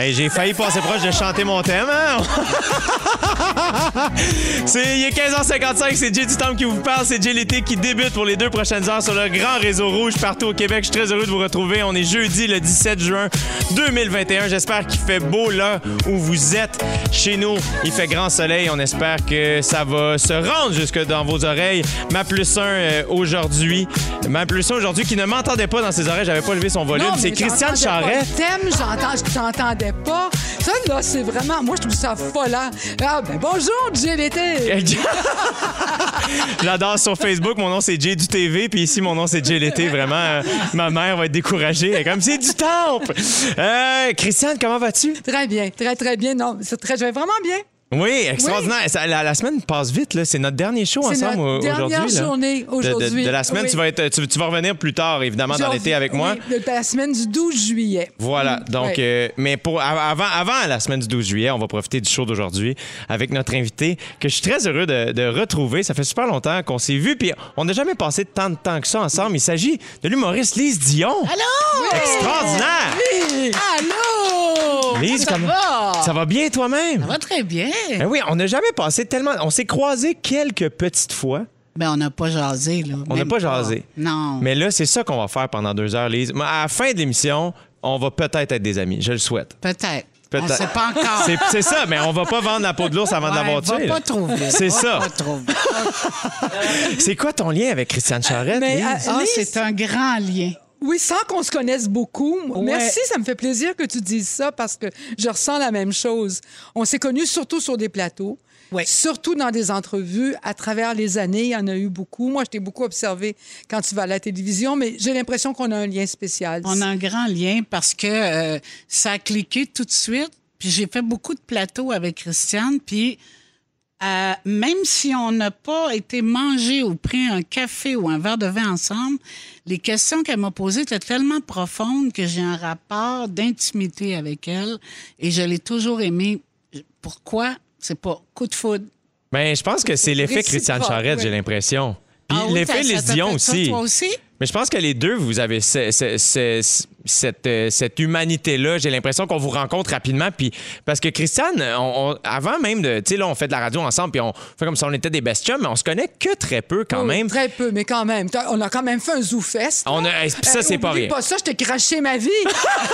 Hey, j'ai failli passer proche de chanter mon thème. hein? c'est, il est 15h55, c'est Jay du Temple qui vous parle. C'est Jay l'été qui débute pour les deux prochaines heures sur le grand réseau rouge partout au Québec. Je suis très heureux de vous retrouver. On est jeudi le 17 juin 2021. J'espère qu'il fait beau là où vous êtes. Chez nous, il fait grand soleil. On espère que ça va se rendre jusque dans vos oreilles. Ma plus un euh, aujourd'hui. Ma plus un aujourd'hui qui ne m'entendait pas dans ses oreilles. J'avais pas levé son volume. Non, c'est Christiane j'entendais pas je t'entendais pas. Ça, là, c'est vraiment. Moi, je trouve ça folant. Ah, ben bonjour, Jay l'été. J'adore sur Facebook, mon nom c'est Jay du TV, puis ici mon nom c'est Jay l'été. Vraiment, euh, ma mère va être découragée. Elle est comme c'est du temple. Euh, Christiane, comment vas-tu? Très bien, très, très bien. Non, c'est très, je vais vraiment bien. Oui, extraordinaire. Ça- la, la semaine passe vite, là. C'est notre dernier show C'est ensemble notre au- aujourd'hui. dernière là. journée De- de- aujourd'hui. De, la semaine, Oui. tu, vas être, tu, tu vas revenir plus tard, évidemment, dans l'été avec moi. oui, de la semaine du 12 juillet. Voilà. Donc, Ouais. euh, mais pour av- avant, avant la semaine du 12 juillet, on va profiter du show d'aujourd'hui avec notre invité que je suis très heureux de, de retrouver. Ça fait super longtemps qu'on s'est vu, puis on n'a jamais passé tant de temps que ça ensemble. Il s'agit de l'humoriste Lise Dion. Allô? Extraordinaire. Oui. Allô? Lise, ça comment- va? Ça va bien toi-même? Ça va très bien. Ben oui, on n'a jamais passé tellement. On s'est croisés quelques petites fois, Ben, on n'a pas jasé, là. On n'a pas jasé. Non. mais là, c'est ça qu'on va faire pendant deux heures, Lise. Mais À la fin de l'émission, on va peut-être être des amis. Je le souhaite. Peut-être. Peut-être. On ne sait pas encore. C'est, c'est ça, mais on va pas vendre la peau de l'ours avant de Ouais, l'avoir va tué. pas là. trop. C'est Va ça. Pas. C'est quoi ton lien avec Christiane Charrette? Mais, Lise? euh, Ah, Lise- c'est un grand lien. Oui, sans qu'on se connaisse beaucoup. Ouais. Merci, ça me fait plaisir que tu dises ça parce que je ressens la même chose. On s'est connus surtout sur des plateaux. Oui. Surtout dans des entrevues, à travers les années, il y en a eu beaucoup. Moi, je t'ai beaucoup observé quand tu vas à la télévision, mais j'ai l'impression qu'on a un lien spécial. On a un grand lien parce que euh, ça a cliqué tout de suite. Puis j'ai fait beaucoup de plateaux avec Christiane. Puis euh, même si on n'a pas été manger ou pris un café ou un verre de vin ensemble, les questions qu'elle m'a posées étaient tellement profondes que j'ai un rapport d'intimité avec elle et je l'ai toujours aimée. Pourquoi? C'est pas coup de foudre. Ben, je pense que c'est l'effet Christiane Charrette, oui. j'ai l'impression. Puis Ah l'effet t'a Dion aussi. Mais je pense que les deux, vous avez cette humanité-là. J'ai l'impression qu'on vous rencontre rapidement. Puis parce que Christiane, on- on- avant même de, tu sais, là, on fait de la radio ensemble, puis on fait comme si on était des best chums, mais on se connaît que très peu quand même. Très peu, mais quand même. On a quand même fait un zoo fest. On a- ça, c'est pas rien. pas ça, je t'ai craché ma vie.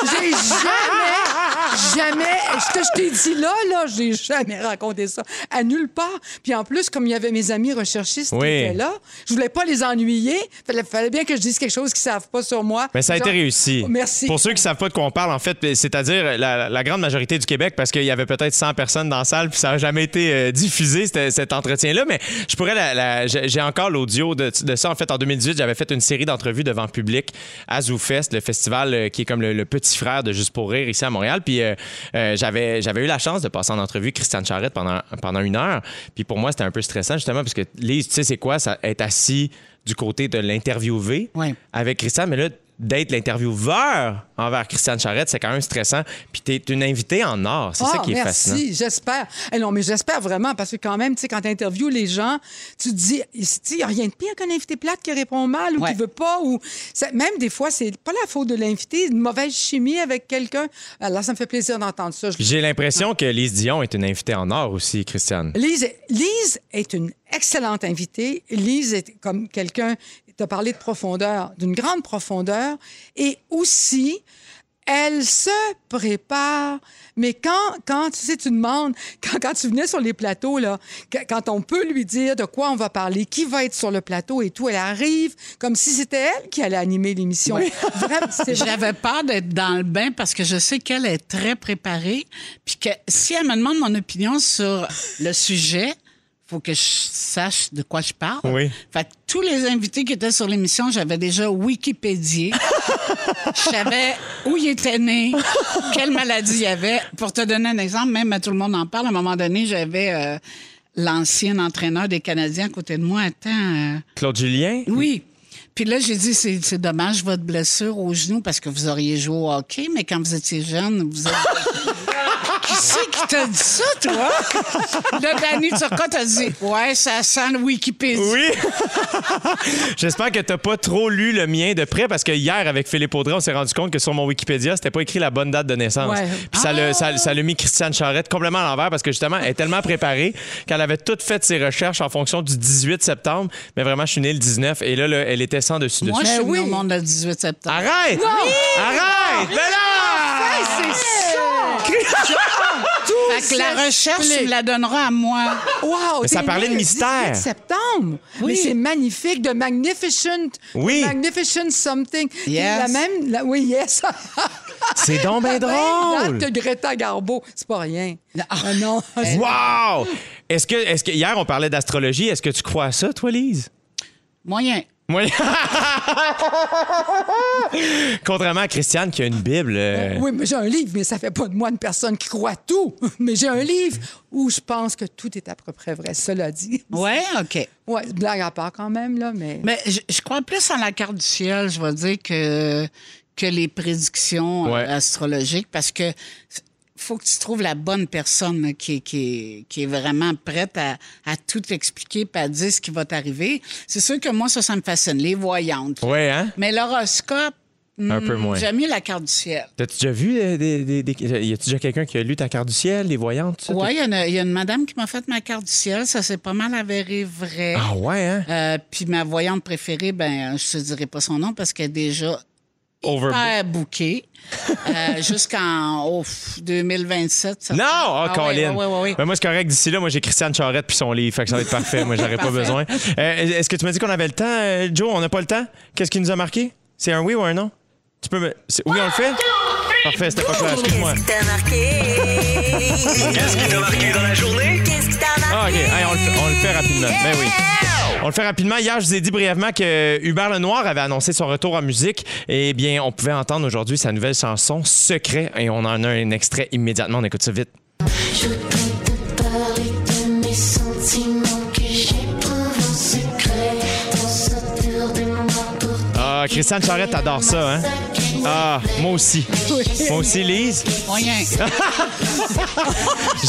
J'ai jamais, jamais, je t'ai dit là, là, j'ai jamais raconté ça à nulle part. Puis en plus, comme il y avait mes amis recherchistes qui Oui. étaient là, je voulais pas les ennuyer. Fallait, fallait bien que je dise quelque chose qu'ils savent pas sur moi. Mais ça a été réussi. Oh, Merci. Pour ceux qui savent pas de quoi on parle, en fait, c'est-à-dire la, la grande majorité du Québec, parce qu'il y avait peut-être 100 personnes dans la salle, puis ça n'a jamais été euh, diffusé, cet entretien-là. Mais je pourrais, la- la- j'ai encore l'audio de, de ça. En fait, en 2018, j'avais fait une série d'entrevues devant public à ZooFest, le festival euh, qui est comme le, le petit frère de Juste pour rire ici à Montréal. Puis euh, euh, j'avais j'avais eu la chance de passer en entrevue Christiane Charrette pendant, pendant une heure. Puis pour moi, c'était un peu stressant, justement, parce que Lise, tu sais, c'est quoi, ça, être assis du côté de l'interviewé Ouais. avec Christiane, mais là, d'être l'intervieweur envers Christiane Charrette, c'est quand même stressant. Puis t'es une invitée en or. C'est ça Ah, qui est merci, fascinant. j'espère. Eh non, mais j'espère vraiment, parce que quand même, tu sais, quand tu interviews les gens, tu te dis, il n'y a rien de pire qu'un invité plate qui répond mal ou Ouais. qui veut pas. ou ça- Même des fois, c'est pas la faute de l'invité, une mauvaise chimie avec quelqu'un. Alors, ça me fait plaisir d'entendre ça. J'ai l'impression que Lise Dion est une invitée en or aussi, Christiane. Lise, Lise est une excellente invitée. Lise est comme quelqu'un, tu as parlé de profondeur, d'une grande profondeur. Et aussi, elle se prépare. Mais quand, quand tu sais, tu demandes, quand, quand tu venais sur les plateaux, là, quand on peut lui dire de quoi on va parler, qui va être sur le plateau et tout, elle arrive comme si c'était elle qui allait animer l'émission. Vrai. J'avais peur d'être dans le bain parce que je sais qu'elle est très préparée. Puis que si elle me demande mon opinion sur le sujet, faut que je sache de quoi je parle. Oui. Fait que tous les invités qui étaient sur l'émission, j'avais déjà Wikipédié. je savais où il était né, quelle maladie il y avait. Pour te donner un exemple, même à tout le monde en parle, à un moment donné, j'avais euh, l'ancien entraîneur des Canadiens à côté de moi. Attends. euh, Claude Julien? oui. Puis là, j'ai dit, c'est c'est dommage votre blessure au genou parce que vous auriez joué au hockey, mais quand vous étiez jeune, vous êtes. qui c'est qui t'a dit ça, toi? Là, Danny Turcotte t'a dit, ouais, ça sent le Wikipédia. Oui! J'espère que t'as pas trop lu le mien de près parce que hier, avec Philippe Audrey, on s'est rendu compte que sur mon Wikipédia, c'était pas écrit la bonne date de naissance. Ouais. Puis ça l'a ça, ça l'a mis Christiane Charrette complètement à l'envers parce que justement, elle est tellement préparée qu'elle avait toutes fait ses recherches en fonction du 18 septembre. Mais vraiment, je suis né le 19 et là, là elle était sans dessus Moi, je dessus. suis Ben oui. au monde le 18 septembre. Arrête! Arrête! Mais là! c'est ça! Fait que la recherche, tu me la donneras à moi. Wow! Mais ça parlait de le mystère. 18 septembre. Oui. Mais c'est magnifique, de Magnificent. Oui. Magnificent something. Yes. La même. la- oui, yes. C'est donc bien drôle! date que Greta Garbo. C'est pas rien. Ah, non. Wow! Est-ce que, est-ce que hier on parlait d'astrologie, est-ce que tu crois à ça, toi, Lise? Moyen. Moi. Contrairement à Christiane qui a une Bible. euh, Oui, mais j'ai un livre, mais ça fait pas de moi une personne qui croit à tout. Mais j'ai un livre où je pense que tout est à peu près vrai, cela dit. Ouais, OK. Ouais, blague à part quand même, là, mais. Mais je, je crois plus en la carte du ciel, je vais dire, que, que les prédictions euh, Ouais. astrologiques, parce que faut que tu trouves la bonne personne qui, est- qui, est- qui est vraiment prête à, à tout expliquer et à dire ce qui va t'arriver. C'est sûr que moi, ça, ça me fascine, les voyantes. Ouais, hein? Mais l'horoscope, Un peu hmm, moins. J'aime mieux la carte du ciel. T'as-tu déjà vu euh, des. des, des- Y a-tu déjà quelqu'un qui a lu ta carte du ciel, les voyantes? Oui, il y, a une- il y a une madame qui m'a fait ma carte du ciel. Ça s'est pas mal avéré vrai. Ah ouais, hein? Euh, puis ma voyante préférée, ben, je te dirai pas son nom parce qu'elle est déjà Over- hyper bookée euh, jusqu'en oh, pff, 2027. ça Non! Ah, Ah, Colin! ouais, ouais, ouais, ouais. Ben, moi, c'est correct. D'ici là, moi, j'ai Christiane Charrette puis son livre. Fait que ça va être parfait. Moi, j'aurais pas besoin. Euh, Est-ce que tu m'as dit qu'on avait le temps, euh, Joe? On n'a pas le temps? Qu'est-ce qui nous a marqué? C'est un oui ou un non? Tu peux me. c'est- Oui, on le fait? Parfait, c'était pas clair. Excuse-moi. Qu'est-ce qui t'a marqué? Qu'est-ce qui t'a marqué dans la journée? Qu'est-ce qui t'a Ah, OK. marqué? Hey, on, le fait, on le fait rapidement. Ben oui. On le fait rapidement. Hier, je vous ai dit brièvement que Hubert Lenoir avait annoncé son retour en musique. Eh bien, on pouvait entendre aujourd'hui sa nouvelle chanson Secret. Et on en a un extrait immédiatement. On écoute ça vite. Je peux te parler de mes sentiments que j'éprouve en secret. Dans ce tour de moi pour Ah, Christiane Charrette adore ça, hein? Ah, moi aussi. Moi aussi, Lise.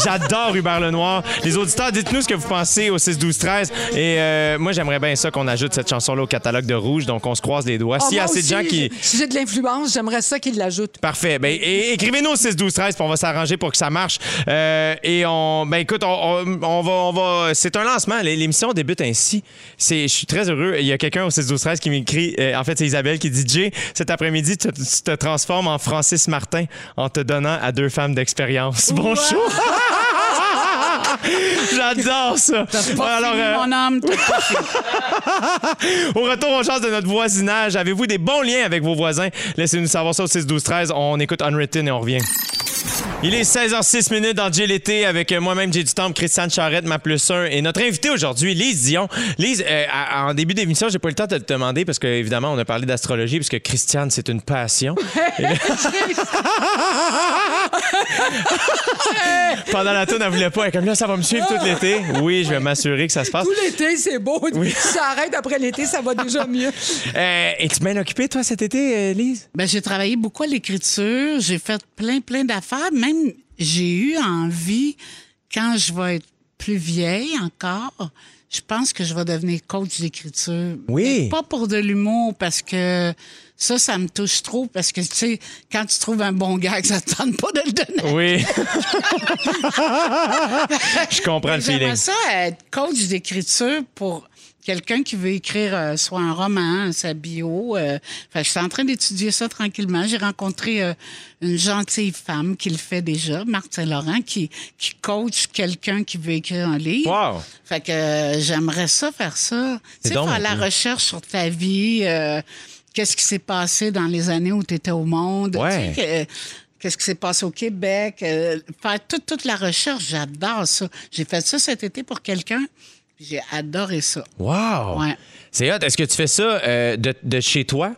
J'adore Hubert Lenoir. Les auditeurs, dites-nous ce que vous pensez au 6-12-13. Et euh, moi, j'aimerais bien ça qu'on ajoute cette chanson-là au catalogue de Rouge. Donc, on se croise les doigts. Ah, S'il y a assez de gens qui... Si j'ai de l'influence, j'aimerais ça qu'ils l'ajoutent. Parfait. Ben, é- écrivez-nous au 6 12 13 puis on va s'arranger pour que ça marche. Euh, et on ben écoute, on, on- on va on va c'est un lancement, L'é- l'émission débute ainsi. C'est je suis très heureux, il y a quelqu'un au 6 12 13 qui m'écrit euh, en fait c'est Isabelle qui dit Jay, cet après-midi tu, tu te transformes en Francis Martin en te donnant à deux femmes d'expérience. Bon show. J'adore ça. Ouais, alors, Fini, euh, mon fini. au retour aux chances de notre voisinage, avez-vous des bons liens avec vos voisins? Laissez-nous savoir ça au 6 12 13 On écoute Unwritten et on revient. Il est 16h06 minutes dans Jay l'été avec euh, moi-même Jay du Temple, Christiane Charrette, ma plus 1 et notre invité aujourd'hui, Lise Dion. Lise, euh, à- en début d'émission, j'ai pas eu le temps de te demander parce qu'évidemment, on a parlé d'astrologie parce que Christiane, c'est une passion. Là- Pendant la tourne, elle voulait pas. Elle comme là, ça va me suivre tout l'été. Oui, je vais m'assurer que ça se passe. Tout l'été, c'est beau. Si ça arrête après l'été, ça va déjà mieux. Euh, Es-tu bien occupée, toi, cet été, euh, Lise? Ben, j'ai travaillé beaucoup à l'écriture. J'ai fait plein, plein d'affaires. Même, j'ai eu envie, quand je vais être plus vieille encore, je pense que je vais devenir coach d'écriture. Oui. Pas pour de l'humour, parce que ça, ça me touche trop. Parce que, tu sais, quand tu trouves un bon gag, ça te tente pas de le donner. Oui. je comprends le feeling. J'aimerais ça être coach d'écriture pour quelqu'un qui veut écrire euh, soit un roman, sa bio. euh. Fait que je suis en train d'étudier ça tranquillement. J'ai rencontré euh, une gentille femme qui le fait déjà, Marthe Saint-Laurent, qui, qui coach quelqu'un qui veut écrire un livre. Wow. Fait que euh, j'aimerais ça faire ça. Tu sais, faire la recherche sur ta vie, euh, qu'est-ce qui s'est passé dans les années où tu étais au monde. Ouais. Tu sais, que- qu'est-ce qui s'est passé au Québec, euh, faire toute, toute la recherche. J'adore ça. J'ai fait ça cet été pour quelqu'un. J'ai adoré ça. Wow! Ouais. C'est hot. Est-ce que tu fais ça euh, de, de chez toi?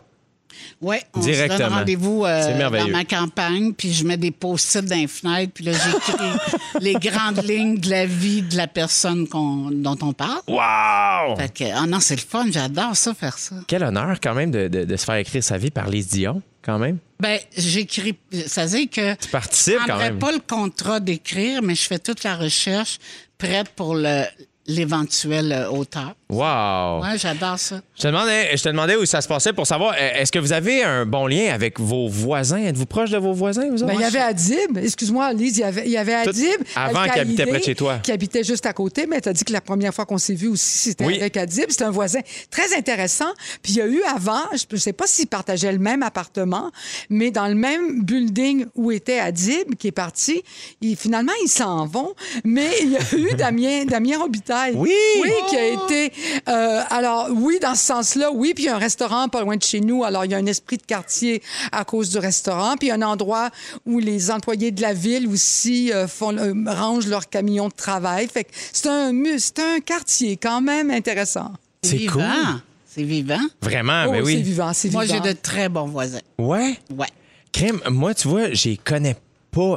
Oui, on se donne rendez-vous euh, dans ma campagne, puis je mets des post-it dans les fenêtres, puis là, j'écris les grandes lignes de la vie de la personne dont on parle. Wow! Fait que, ah non, c'est le fun, j'adore ça, faire ça. Quel honneur quand même de, de- de se faire écrire sa vie par Lise Dion, quand même. Ben, j'écris. Ça veut dire que. Tu participes quand même. pas le contrat d'écrire, mais je fais toute la recherche prête pour le- l'éventuel euh, auteur. Wow! Ouais, j'adore ça. Je te, demandais, je te demandais où ça se passait pour savoir, est-ce que vous avez un bon lien avec vos voisins? Êtes-vous proche de vos voisins, vous? Ben, il y avait Adib, excuse-moi, Lise, il y avait, il y avait Tout- Adib. avant qu'il habitait près de chez toi. Qui habitait juste à côté, mais tu as dit que la première fois qu'on s'est vu aussi, c'était Oui. avec Adib. C'était un voisin très intéressant. Puis il y a eu avant, je ne sais pas s'ils partageaient le même appartement, mais dans le même building où était Adib, qui est parti, il- finalement, ils s'en vont. Mais il y a eu Damien, Damien Robitaille. Oui! Oui, qui a été. euh, alors, oui, dans ce sens-là, oui. Puis il y a un restaurant pas loin de chez nous. Alors, il y a un esprit de quartier à cause du restaurant. Puis il y a un endroit où les employés de la ville aussi euh, font, euh, rangent leurs camions de travail. Fait que c'est un, c'est un quartier quand même intéressant. C'est vivant. cool. C'est vivant. Vraiment, oh, mais c'est oui. vivant, c'est vivant. Moi, j'ai de très bons voisins. Ouais? Ouais. Crème, moi, tu vois, j'y connais pas.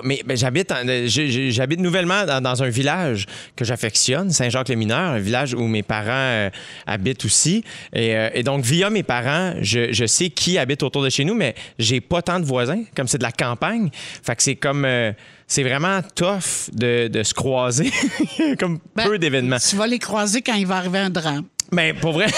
Mais ben, j'habite euh, j'habite nouvellement dans, dans un village que j'affectionne, Saint-Jacques-le-Mineur, un village où mes parents euh, habitent aussi. Et, euh, et donc, via mes parents, je, je sais qui habite autour de chez nous, mais j'ai pas tant de voisins, comme c'est de la campagne. Fait que c'est comme. euh, c'est vraiment tough de, de se croiser, comme Ben, peu d'événements. Tu vas les croiser quand il va arriver un drame. Mais pour vrai.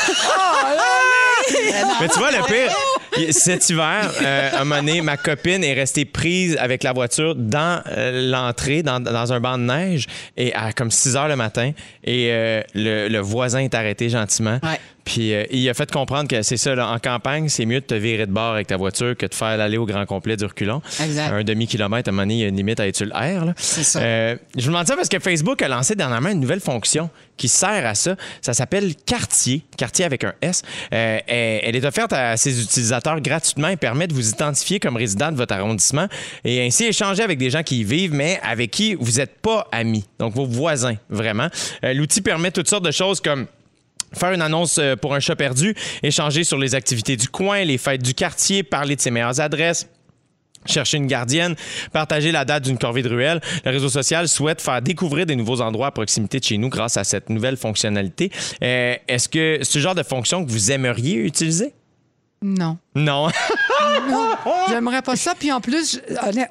Mais tu vois, le pire, il- cet hiver, euh, ma copine est restée prise avec la voiture dans euh, l'entrée, dans, un banc de neige, et à comme 6 heures le matin, et euh, le, voisin est arrêté gentiment. Puis euh, il a fait comprendre que c'est ça, là, en campagne, c'est mieux de te virer de bord avec ta voiture que de faire l'aller au grand complet du reculon. Exact. Un demi-kilomètre, à un moment donné, il y a une limite à être sur l'air. C'est ça. Euh, je vous demande ça parce que Facebook a lancé dernièrement une nouvelle fonction qui sert à ça. Ça s'appelle Quartier, Quartier avec un S. Euh, elle, elle est offerte à ses utilisateurs gratuitement et permet de vous identifier comme résident de votre arrondissement et ainsi échanger avec des gens qui y vivent, mais avec qui vous n'êtes pas amis, donc vos voisins, vraiment. Euh, L'outil permet toutes sortes de choses comme Faire une annonce euh, pour un chat perdu, échanger sur les activités du coin, les fêtes du quartier, parler de ses meilleures adresses, chercher une gardienne, partager la date d'une corvée de ruelle. Le réseau social souhaite faire découvrir des nouveaux endroits à proximité de chez nous grâce à cette nouvelle fonctionnalité. Euh, Est-ce que le genre de fonction que vous aimeriez utiliser? Non. Non. J'aimerais pas ça. Puis en plus,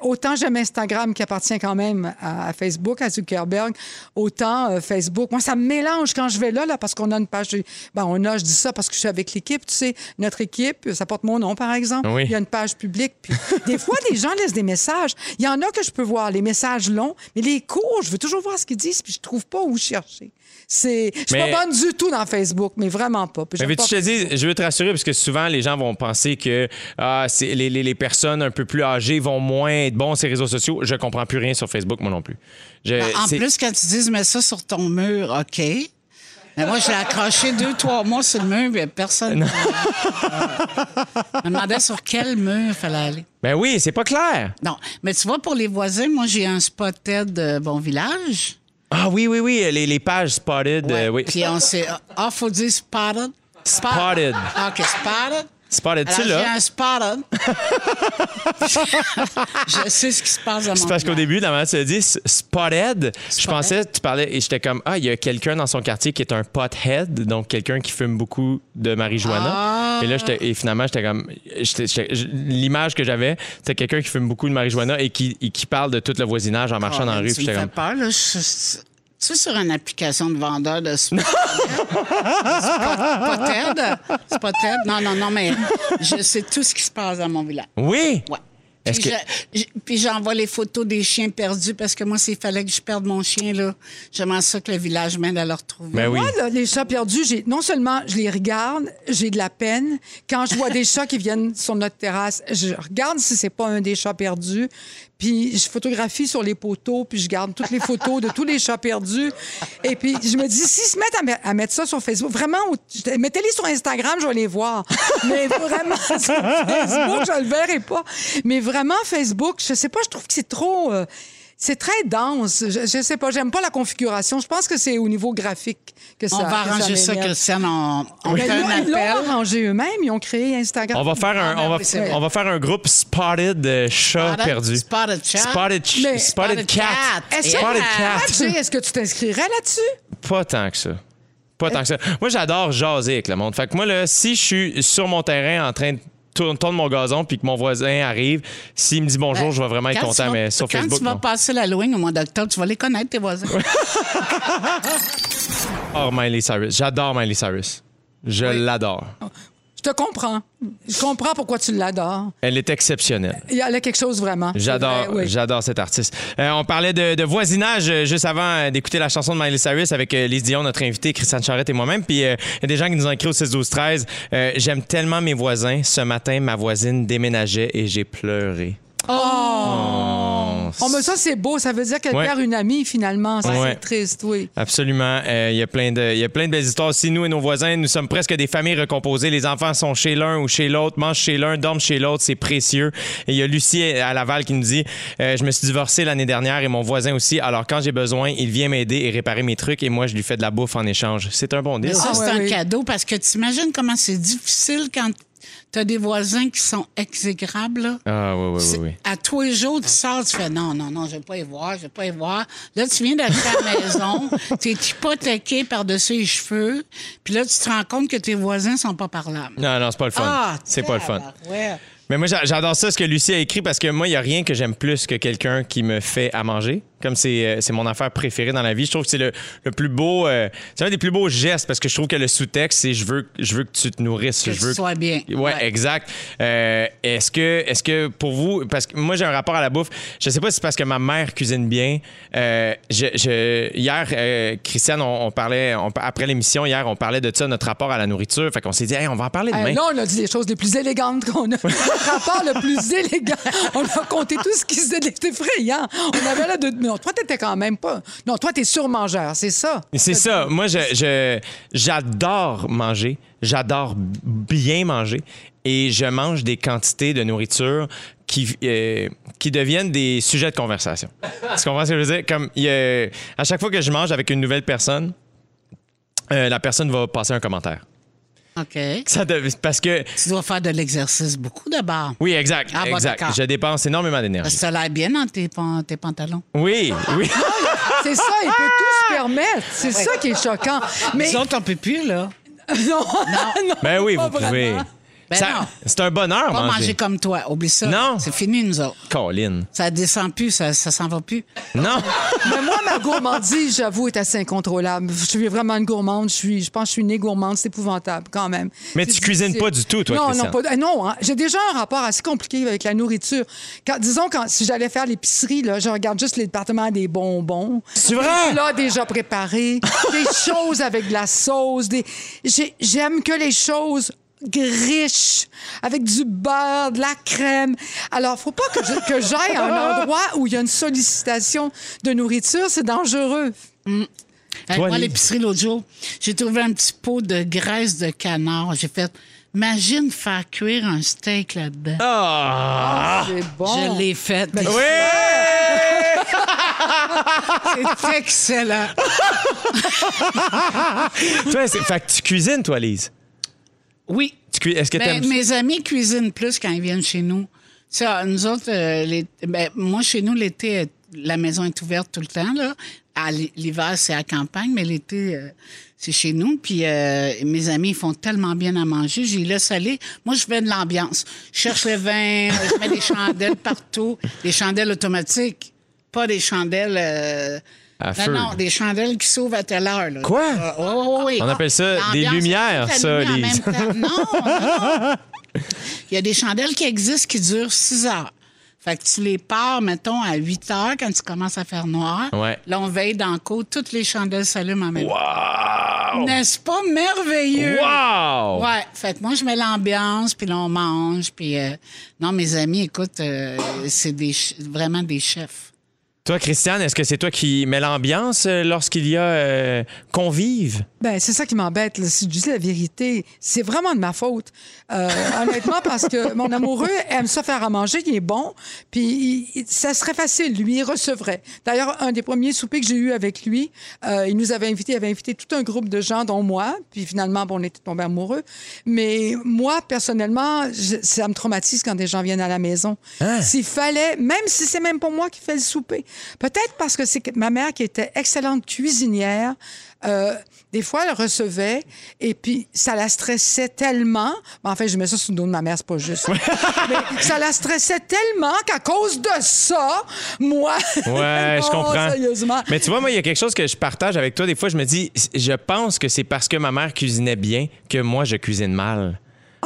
autant j'aime Instagram qui appartient quand même à, Facebook, à Zuckerberg, autant euh, Facebook. Moi, ça me mélange quand je vais là, là parce qu'on a une page. de- Ben, on a, je dis ça parce que je suis avec l'équipe. Tu sais, notre équipe, ça porte mon nom, par exemple. Oui. Il y a une page publique. Puis des fois, les gens laissent des messages. Il y en a que je peux voir, les messages longs, mais les courts, je veux toujours voir ce qu'ils disent, puis je trouve pas où chercher. C'est, je suis Mais- pas bonne du tout dans Facebook, mais vraiment pas. Puis Mais j'aime veux-tu pas te dire, je veux te rassurer parce que souvent les gens vont penser que ah, c'est- les, les- les personnes un peu plus âgées vont moins être bons sur les réseaux sociaux. Je comprends plus rien sur Facebook, moi non plus. Je- Ben, en plus, quand tu dis mets ça sur ton mur, OK. Mais moi, je l'ai accroché deux, trois mois sur le mur, mais personne. ne me demandait sur quel mur il fallait aller. Ben oui, c'est pas clair. Non, mais tu vois, pour les voisins, moi, j'ai un spotted de Bon Village. Ah oui, oui, oui, les, les pages spotted. euh, oui. Puis on s'est. Ah, faut dire spotted? Spot- Spotted. Ah, OK, spotted. Spotted, tu Alors, j'ai là? un spotted. je sais ce qui se passe dans mon C'est parce qu'au début, dans ma tu as dit spotted. Je pensais, tu parlais, et j'étais comme, ah, il y a quelqu'un dans son quartier qui est un pothead, donc quelqu'un qui fume beaucoup de marijuana. Ah. Et là, j'étais- et finalement, j'étais comme, l'image que j'avais, c'était quelqu'un qui fume beaucoup de marijuana et qui, et qui parle de tout le voisinage en marchant dans la rue. Tu Puis me j'étais fais comme, peur, là. Je- tu sais, sur une application de vendeur de spot. Spotted. Spotted. Non, non, non, mais je sais tout ce qui se passe dans mon village. oui! Ouais. Est-ce Puis, que- je- je- puis j'envoie les photos des chiens perdus parce que moi, s'il fallait que je perde mon chien, là, j'aimerais ça que le village m'aide à le retrouver. Ben oui. Moi, là, les chats perdus, j'ai, non seulement je les regarde, j'ai de la peine. Quand je vois des chats qui viennent sur notre terrasse, je regarde si c'est pas un des chats perdus. Puis je photographie sur les poteaux, puis je garde toutes les photos de tous les chats perdus. Et puis je me dis, s'ils se mettent à, à mettre ça sur Facebook, vraiment, mettez-les sur Instagram, je vais les voir. Mais vraiment, sur Facebook, je le verrai pas. Mais vraiment Facebook, je sais pas, je trouve que c'est trop. euh, c'est très dense. Je, je sais pas, j'aime pas la configuration. Je pense que c'est au niveau graphique que ça. On va arranger ça, m'énerve. Christiane. On, on Mais fait là, un ils l'ont appel. arrangé eux-mêmes. Ils ont créé Instagram. On va faire un, on va, oui, c'est vrai. on va faire un groupe Spotted euh, chat Spotted- perdu. Spotted chat? Spotted, ch- Mais- spotted Spotted cat. cat. Est-ce est-ce que tu t'inscrirais là-dessus? Pas tant que ça. Pas tant que ça. Moi, j'adore jaser avec le monde. Fait que moi, là, si je suis sur mon terrain en train de tourner mon gazon puis que mon voisin arrive, s'il me dit bonjour, je vais vraiment être content, vas- mais sur quand Facebook, tu vas non. passer l'Halloween au mois d'octobre, tu vas les connaître, tes voisins. J'adore Miley Cyrus. J'adore Miley Cyrus. Je l'adore. Je te comprends. Je comprends pourquoi tu l'adores. Elle est exceptionnelle. Il y a quelque chose vraiment. J'adore, vrai, oui. j'adore cet artiste. Euh, on parlait de, de voisinage euh, juste avant euh, d'écouter la chanson de Miley Cyrus avec Lise Dion, notre invité, Christiane Charrette et moi-même. Puis euh, il y a des gens qui nous ont écrit au 6 12 13 euh, J'aime tellement mes voisins. Ce matin, ma voisine déménageait et j'ai pleuré. Oh! Oh, mais ça, c'est beau. Ça veut dire qu'elle Ouais. perd une amie, finalement. Ça, Ouais. c'est triste, oui. Absolument. Euh, Il y a plein de, il y a plein de belles histoires. Si nous et nos voisins, nous sommes presque des familles recomposées. Les enfants sont chez l'un ou chez l'autre, mangent chez l'un, dorment chez l'autre. C'est précieux. Et il y a Lucie à Laval qui nous dit euh, Je me suis divorcé l'année dernière et mon voisin aussi. Alors quand j'ai besoin, il vient m'aider et réparer mes trucs et moi je lui fais de la bouffe en échange. C'est un bon deal. Mais ça, Ah, c'est ouais, un oui. cadeau parce que tu imagines comment c'est difficile quand tu as des voisins qui sont exécrables. là. Ah oui oui oui. oui. À tous les jours, tu sors, tu fais non, non, non, je vais pas y voir, je vais pas y voir. Là, tu viens d'acheter la maison, tu es hypothéqué par-dessus les cheveux, puis là, tu te rends compte que tes voisins sont pas parlables. Non non c'est pas le fun. Ah, c'est pas le fun. Ouais. Mais moi, j'a- j'adore ça, ce que Lucie a écrit, parce que moi, il n'y a rien que j'aime plus que quelqu'un qui me fait à manger. Comme c'est euh, c'est mon affaire préférée dans la vie. Je trouve que c'est le, le plus beau. euh, c'est un des plus beaux gestes, parce que je trouve que le sous-texte, c'est je veux, je veux que tu te nourrisses. Que je tu veux sois bien. Ouais, Ouais. exact. Euh, est-ce que, est-ce que pour vous, parce que moi, j'ai un rapport à la bouffe. Je sais pas si c'est parce que ma mère cuisine bien. Euh, je, je- hier, Christiane, on, on parlait, on- après l'émission, hier, on parlait de ça, notre rapport à la nourriture. Fait qu'on s'est dit, Hey, on va en parler demain. là, on a dit les choses les plus élégantes qu'on a. Notre rapport le plus élégant. On a compté tout ce qui. C'était effrayant. On avait là de. Non, toi, t'étais quand même pas. Non, toi, t'es surmangeur, c'est ça. C'est ça. Moi, je, j'adore manger. J'adore bien manger. Et je mange des quantités de nourriture qui, euh, qui deviennent des sujets de conversation. tu comprends ce que je veux dire? Comme, à chaque fois que je mange avec une nouvelle personne, euh, la personne va passer un commentaire. OK. Ça dev- parce que, Tu dois faire de l'exercice beaucoup d'abord. oui, exact. Ah, bon, exact. Je dépense énormément d'énergie. ça l'air bien dans tes, pan- tes pantalons. Oui, oui. C'est ça, il peut tout se permettre. C'est ça qui est choquant. Mais autres, on peut plus, là. non, non. Ben oui, pas vous pouvez. vraiment. Ben Ça- non. c'est un bonheur, Pas manger. manger comme toi. Oublie ça. Non. C'est fini, nous autres. Colin. Ça descend plus, ça, ça s'en va plus. Non. Mais moi, ma gourmandise, j'avoue, est assez incontrôlable. Je suis vraiment une gourmande. Je, suis, je pense que je suis née gourmande. C'est épouvantable, quand même. Mais C'est tu cuisines pas du tout, toi, Non, Christiane. non, pas, non. hein. J'ai déjà un rapport assez compliqué avec la nourriture. Quand, disons, quand, si j'allais faire l'épicerie, là, je regarde juste les départements des bonbons. C'est vrai? Là, déjà préparés. des choses avec de la sauce. Des... j'ai- J'aime que les choses riches, avec du beurre, de la crème. Alors, faut pas que je- que j'aille à un endroit où il y a une sollicitation de nourriture. C'est dangereux. Hey, Toi, moi, à l'épicerie l'autre jour, j'ai trouvé un petit pot de graisse de canard. J'ai fait, imagine faire cuire un steak là-dedans. Ah! C'est bon. Je l'ai fait. Ben, Oui! C'est excellent. toi, c'est- fait que tu cuisines, toi, Lise? Oui. Est-ce que Ben, mes amis cuisinent plus quand ils viennent chez nous. Ça, nous autres, euh, les- ben, moi, chez nous, l'été, euh, la maison est ouverte tout le temps. Là. L'hiver, c'est à campagne, mais l'été, euh, c'est chez nous. Puis euh, mes amis, ils font tellement bien à manger. J'y laisse aller. Moi, je fais de l'ambiance. Je cherche le vin, je mets des chandelles partout. Des chandelles automatiques, pas des chandelles... À non, feu. non, des chandelles qui s'ouvrent à telle heure. Là. Quoi? Euh, ouais, ouais, ouais. On appelle ça des lumières, ça, même temps. Non, non. Il y a des chandelles qui existent qui durent 6 heures. Fait que tu les pars, mettons, à 8 heures quand tu commences à faire noir. Ouais. Là, on veille dans le côte, toutes les chandelles s'allument en même temps. Wow! N'est-ce pas merveilleux? Wow! Ouais, fait que moi, je mets l'ambiance, puis là, on mange, puis... euh, non, mes amis, écoute, euh, c'est des vraiment des chefs. Toi, Christiane, est-ce que c'est toi qui mets l'ambiance euh, lorsqu'il y a euh, convive? Ben, c'est ça qui m'embête. là. Si je dis la vérité, c'est vraiment de ma faute. Euh, honnêtement, parce que mon amoureux aime ça faire à manger, il est bon, puis il- ça serait facile, lui, il recevrait. D'ailleurs, un des premiers soupers que j'ai eu avec lui, euh, il nous avait invité, il avait invité tout un groupe de gens, dont moi, puis finalement, bon, on était tombés amoureux. Mais moi, personnellement, je- ça me traumatise quand des gens viennent à la maison. Hein? S'il fallait, même si c'est même pas moi qui fais le souper, peut-être parce que c'est ma mère qui était excellente cuisinière, euh, des fois, elle recevait et puis ça la stressait tellement. En fait, je mets ça sous le dos de ma mère, c'est pas juste. Mais ça la stressait tellement qu'à cause de ça, moi. Ouais, je comprends. Sérieusement. Mais tu vois, moi, il y a quelque chose que je partage avec toi. Des fois, je me dis, je pense que c'est parce que ma mère cuisinait bien que moi, je cuisine mal.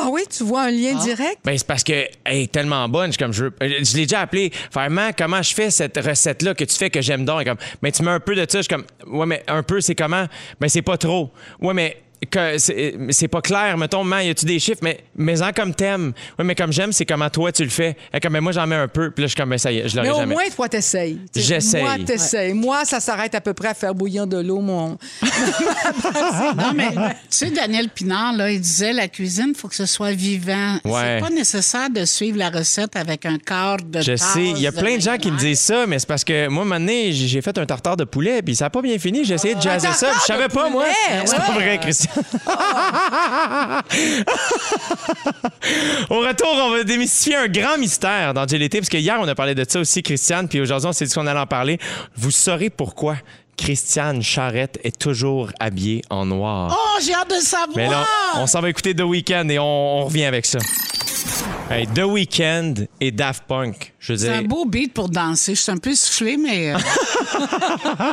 Ah oui, tu vois un lien direct? Ben, c'est parce que elle est tellement bonne. Je, comme, je, veux- je l'ai déjà appelé. Vraiment, comment je fais cette recette-là que tu fais que j'aime donc? Comme, ben, tu mets un peu de ça. Je suis comme, ouais, mais un peu, c'est comment? Ben, c'est pas trop. Ouais, mais que c'est c'est pas clair. Mettons, man, y a-tu des chiffres? Mais, mais en comme t'aimes. Ouais, mais comme j'aime, c'est comment toi tu le fais. Est comme, ben, moi, j'en mets un peu. Puis là, je suis comme, ben, ça y est, je Mais l'aurais au jamais. moins, toi, t'essayes. J'essaye. Moi, t'essayes. Moi, ça s'arrête à peu près à faire bouillir de l'eau, mon. Non, mais tu sais, Daniel Pinard, là, il disait la cuisine, il faut que ce soit vivant. Ouais. C'est pas nécessaire de suivre la recette avec un quart de Je sais, il y a plein de gens qui me disent ça, mais c'est parce que moi, un moment donné, j'ai fait un tartare de poulet, puis ça n'a pas bien fini. J'ai essayé de jazzer Un ça, puis je savais pas, moi. C'est pas vrai, Christian. Au retour, on va démystifier un grand mystère dans JLT, parce que hier, on a parlé de ça aussi, Christiane, puis aujourd'hui, on s'est dit qu'on allait en parler. Vous saurez pourquoi Christiane Charrette est toujours habillée en noir. Oh, j'ai hâte de savoir! Mais là, on s'en va écouter The Weeknd et on, on revient avec ça. Hey, The Weeknd et Daft Punk. Je veux C'est un beau beat pour danser. Je suis un peu soufflée, mais... euh,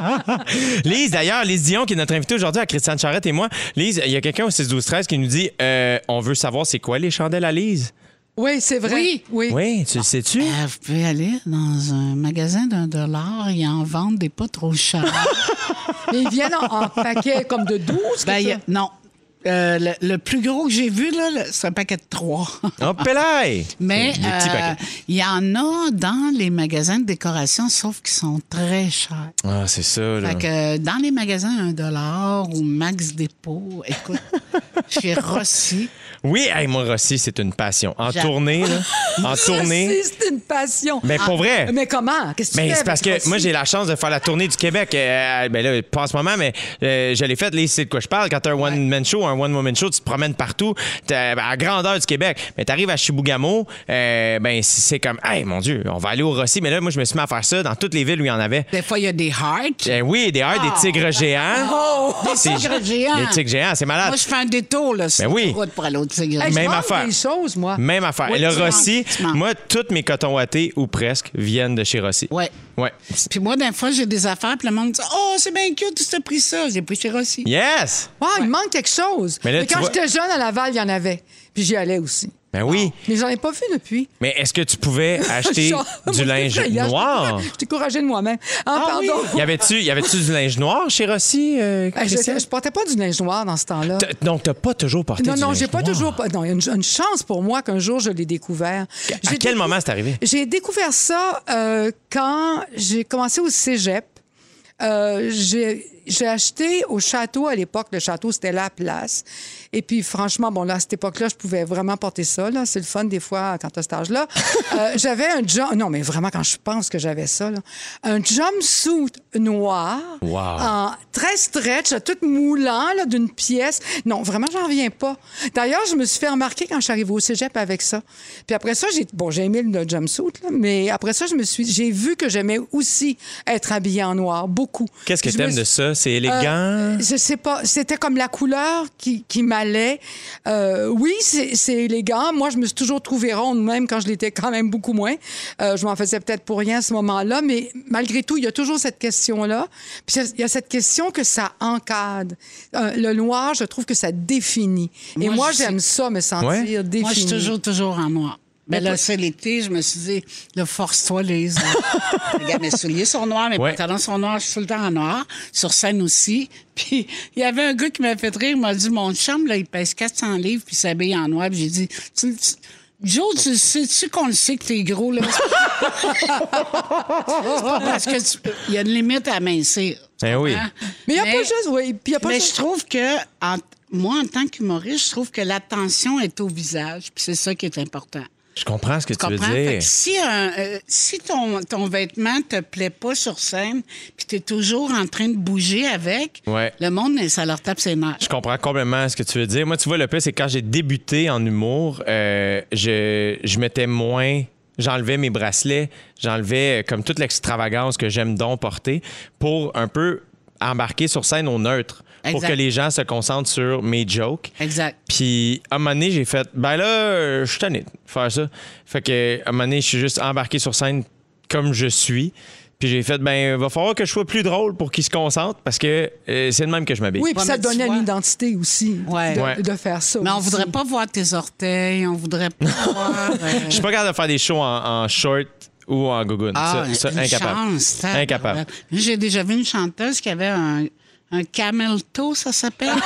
Lise, d'ailleurs, Lise Dion, qui est notre invitée aujourd'hui à Christiane Charrette et moi. Lise, il y a quelqu'un au 6 12 13 qui nous dit euh, on veut savoir c'est quoi les chandelles à Lise? Oui, c'est vrai. Oui. oui. Oui, tu le sais-tu? euh, vous pouvez aller dans un magasin d'un dollar, ils en vendent des pas trop chers. Mais ils viennent en, en paquet comme de 12. Ben, y a- non. Euh, le, le plus gros que j'ai vu, là, c'est un paquet de trois. Oh, Pelaye! Mais euh, il y en a dans les magasins de décoration, sauf qu'ils sont très chers. Ah, c'est ça, là. Fait que euh, dans les magasins un dollar ou Max Dépôt, écoute, chez Rossi, Oui, hey, moi, Rossi, c'est une passion. En J'adore. tournée, là. En tournée. C'est une passion. Mais pour vrai. Mais comment? Qu'est-ce que tu Mais fais c'est parce que Rossi? moi, j'ai la chance de faire la tournée du Québec. Euh, ben là, pas en ce moment, mais euh, je l'ai faite. Là, c'est de quoi je parle. Quand t'as un one-man show, un one-woman show, tu te promènes partout à grandeur du Québec. Mais t'arrives à Chibougamau, euh, ben c'est comme, hey, mon Dieu, on va aller au Rossi. Mais là, moi, je me suis mis à faire ça dans toutes les villes où il y en avait. des fois, il y a des hearts. Euh, oui, des hearts, des tigres géants. Des C'est- tigres géants. Des tigres géants, c'est malade. Moi, je fais un détour, là, sur Ben oui. la route pour aller au Hey, Même affaire. des choses, moi. Même affaire. Oui, Et le tu Rossi, tu moi, toutes mes cotons wattés, ou presque, viennent de chez Rossi. Ouais. Ouais. Puis moi, d'un fois, j'ai des affaires, puis le monde dit Oh, c'est bien cute, tu t'as pris ça. J'ai pris chez Rossi. Yes! Ah, il manque quelque chose. Mais là, tu quand vois- j'étais jeune à Laval, il y en avait. Puis j'y allais aussi. Ben oui. Mais j'en ai pas vu depuis. Mais est-ce que tu pouvais acheter Genre, du linge noir? Je découragée de moi-même. Ah, pardon. Y avait-tu y avait-tu du linge noir chez Rossi, euh, Hey, je, je portais pas du linge noir dans ce temps-là. Donc, t'as pas toujours porté Non, du non, linge j'ai pas noir. toujours. pas- Non, il y a une, une chance pour moi qu'un jour je l'ai découvert. À J'ai quel moment c'est arrivé? J'ai découvert ça euh, quand j'ai commencé au cégep. Euh, j'ai j'ai acheté au château à l'époque. Le château, c'était la place. Et puis, franchement, bon, là, à cette époque-là, je pouvais vraiment porter ça. Là. C'est le fun, des fois, quand tu as cet âge-là. Euh, j'avais un jump... Non, mais vraiment, quand je pense que j'avais ça, là. Un jumpsuit noir. Wow. En très stretch, tout moulant, là, d'une pièce. Non, vraiment, j'en reviens pas. D'ailleurs, je me suis fait remarquer quand je suis arrivée au cégep avec ça. Puis après ça, j'ai... Bon, j'ai aimé le jumpsuit, là, mais après ça, je me suis... J'ai vu que j'aimais aussi être habillée en noir, beaucoup. Qu'est-ce que me t'aimes suis- de ça? C'est élégant? euh, je sais pas. C'était comme la couleur qui, qui m'allait. Euh, oui, c'est élégant. Moi, je me suis toujours trouvée ronde, même quand je l'étais quand même beaucoup moins. Euh, je m'en faisais peut-être pour rien à ce moment-là, mais malgré tout, il y a toujours cette question-là. Puis il y a cette question que ça encadre. Euh, le noir, je trouve que ça définit. Et Moi, j'aime ça, me sentir Ouais. défini. Moi, je suis toujours, toujours en noir. Mais là, c'est l'été, je me suis dit, là, force-toi, Lise. Regarde, mes souliers sont noirs, mes Ouais. pantalons sont noirs, je suis tout le temps en noir. Sur scène aussi. Puis, il y avait un gars qui m'a fait rire, il m'a dit, mon chum, là, il pèse 400 livres, puis il s'habille en noir. Puis j'ai dit, tu, tu- Joe, tu sais-tu qu'on le sait que t'es gros, là? Pas parce que tu- il y a une limite à mincir. Ben oui. Hein? Mais il n'y a pas juste, oui. Puis il y a pas mais juste- je trouve que, en- moi, en tant qu'humoriste, je trouve que l'attention est au visage. Puis c'est ça qui est important. Je comprends ce que Tu tu veux? Fait dire. que si, un- euh, si ton, ton vêtement te plaît pas sur scène, puis tu es toujours en train de bouger avec, Ouais. le monde, ça leur tape ses nerfs. Je comprends complètement ce que tu veux dire. Moi, tu vois, le plus, c'est que quand j'ai débuté en humour, euh, je, je mettais moins. J'enlevais mes bracelets, j'enlevais euh, comme toute l'extravagance que j'aime donc porter pour un peu embarquer sur scène au neutre. Pour que les gens se concentrent sur mes jokes. Exact. Puis, à un moment donné, j'ai fait, ben là, euh, je suis tanné de faire ça. Fait que, à un moment donné, je suis juste embarqué sur scène comme je suis. Puis j'ai fait, ben, va falloir que je sois plus drôle pour qu'ils se concentrent parce que euh, c'est de même que je m'habille. Oui, puis ça donnait une identité aussi Ouais. de, Ouais. de faire ça. Mais on aussi. voudrait pas voir tes orteils, on voudrait pas voir. euh, Je suis pas capable de faire des shows en, en short ou en gogoon. Ah, ça, incapable. chance. Incapable. J'ai déjà vu une chanteuse qui avait un, un camel toe, ça s'appelle?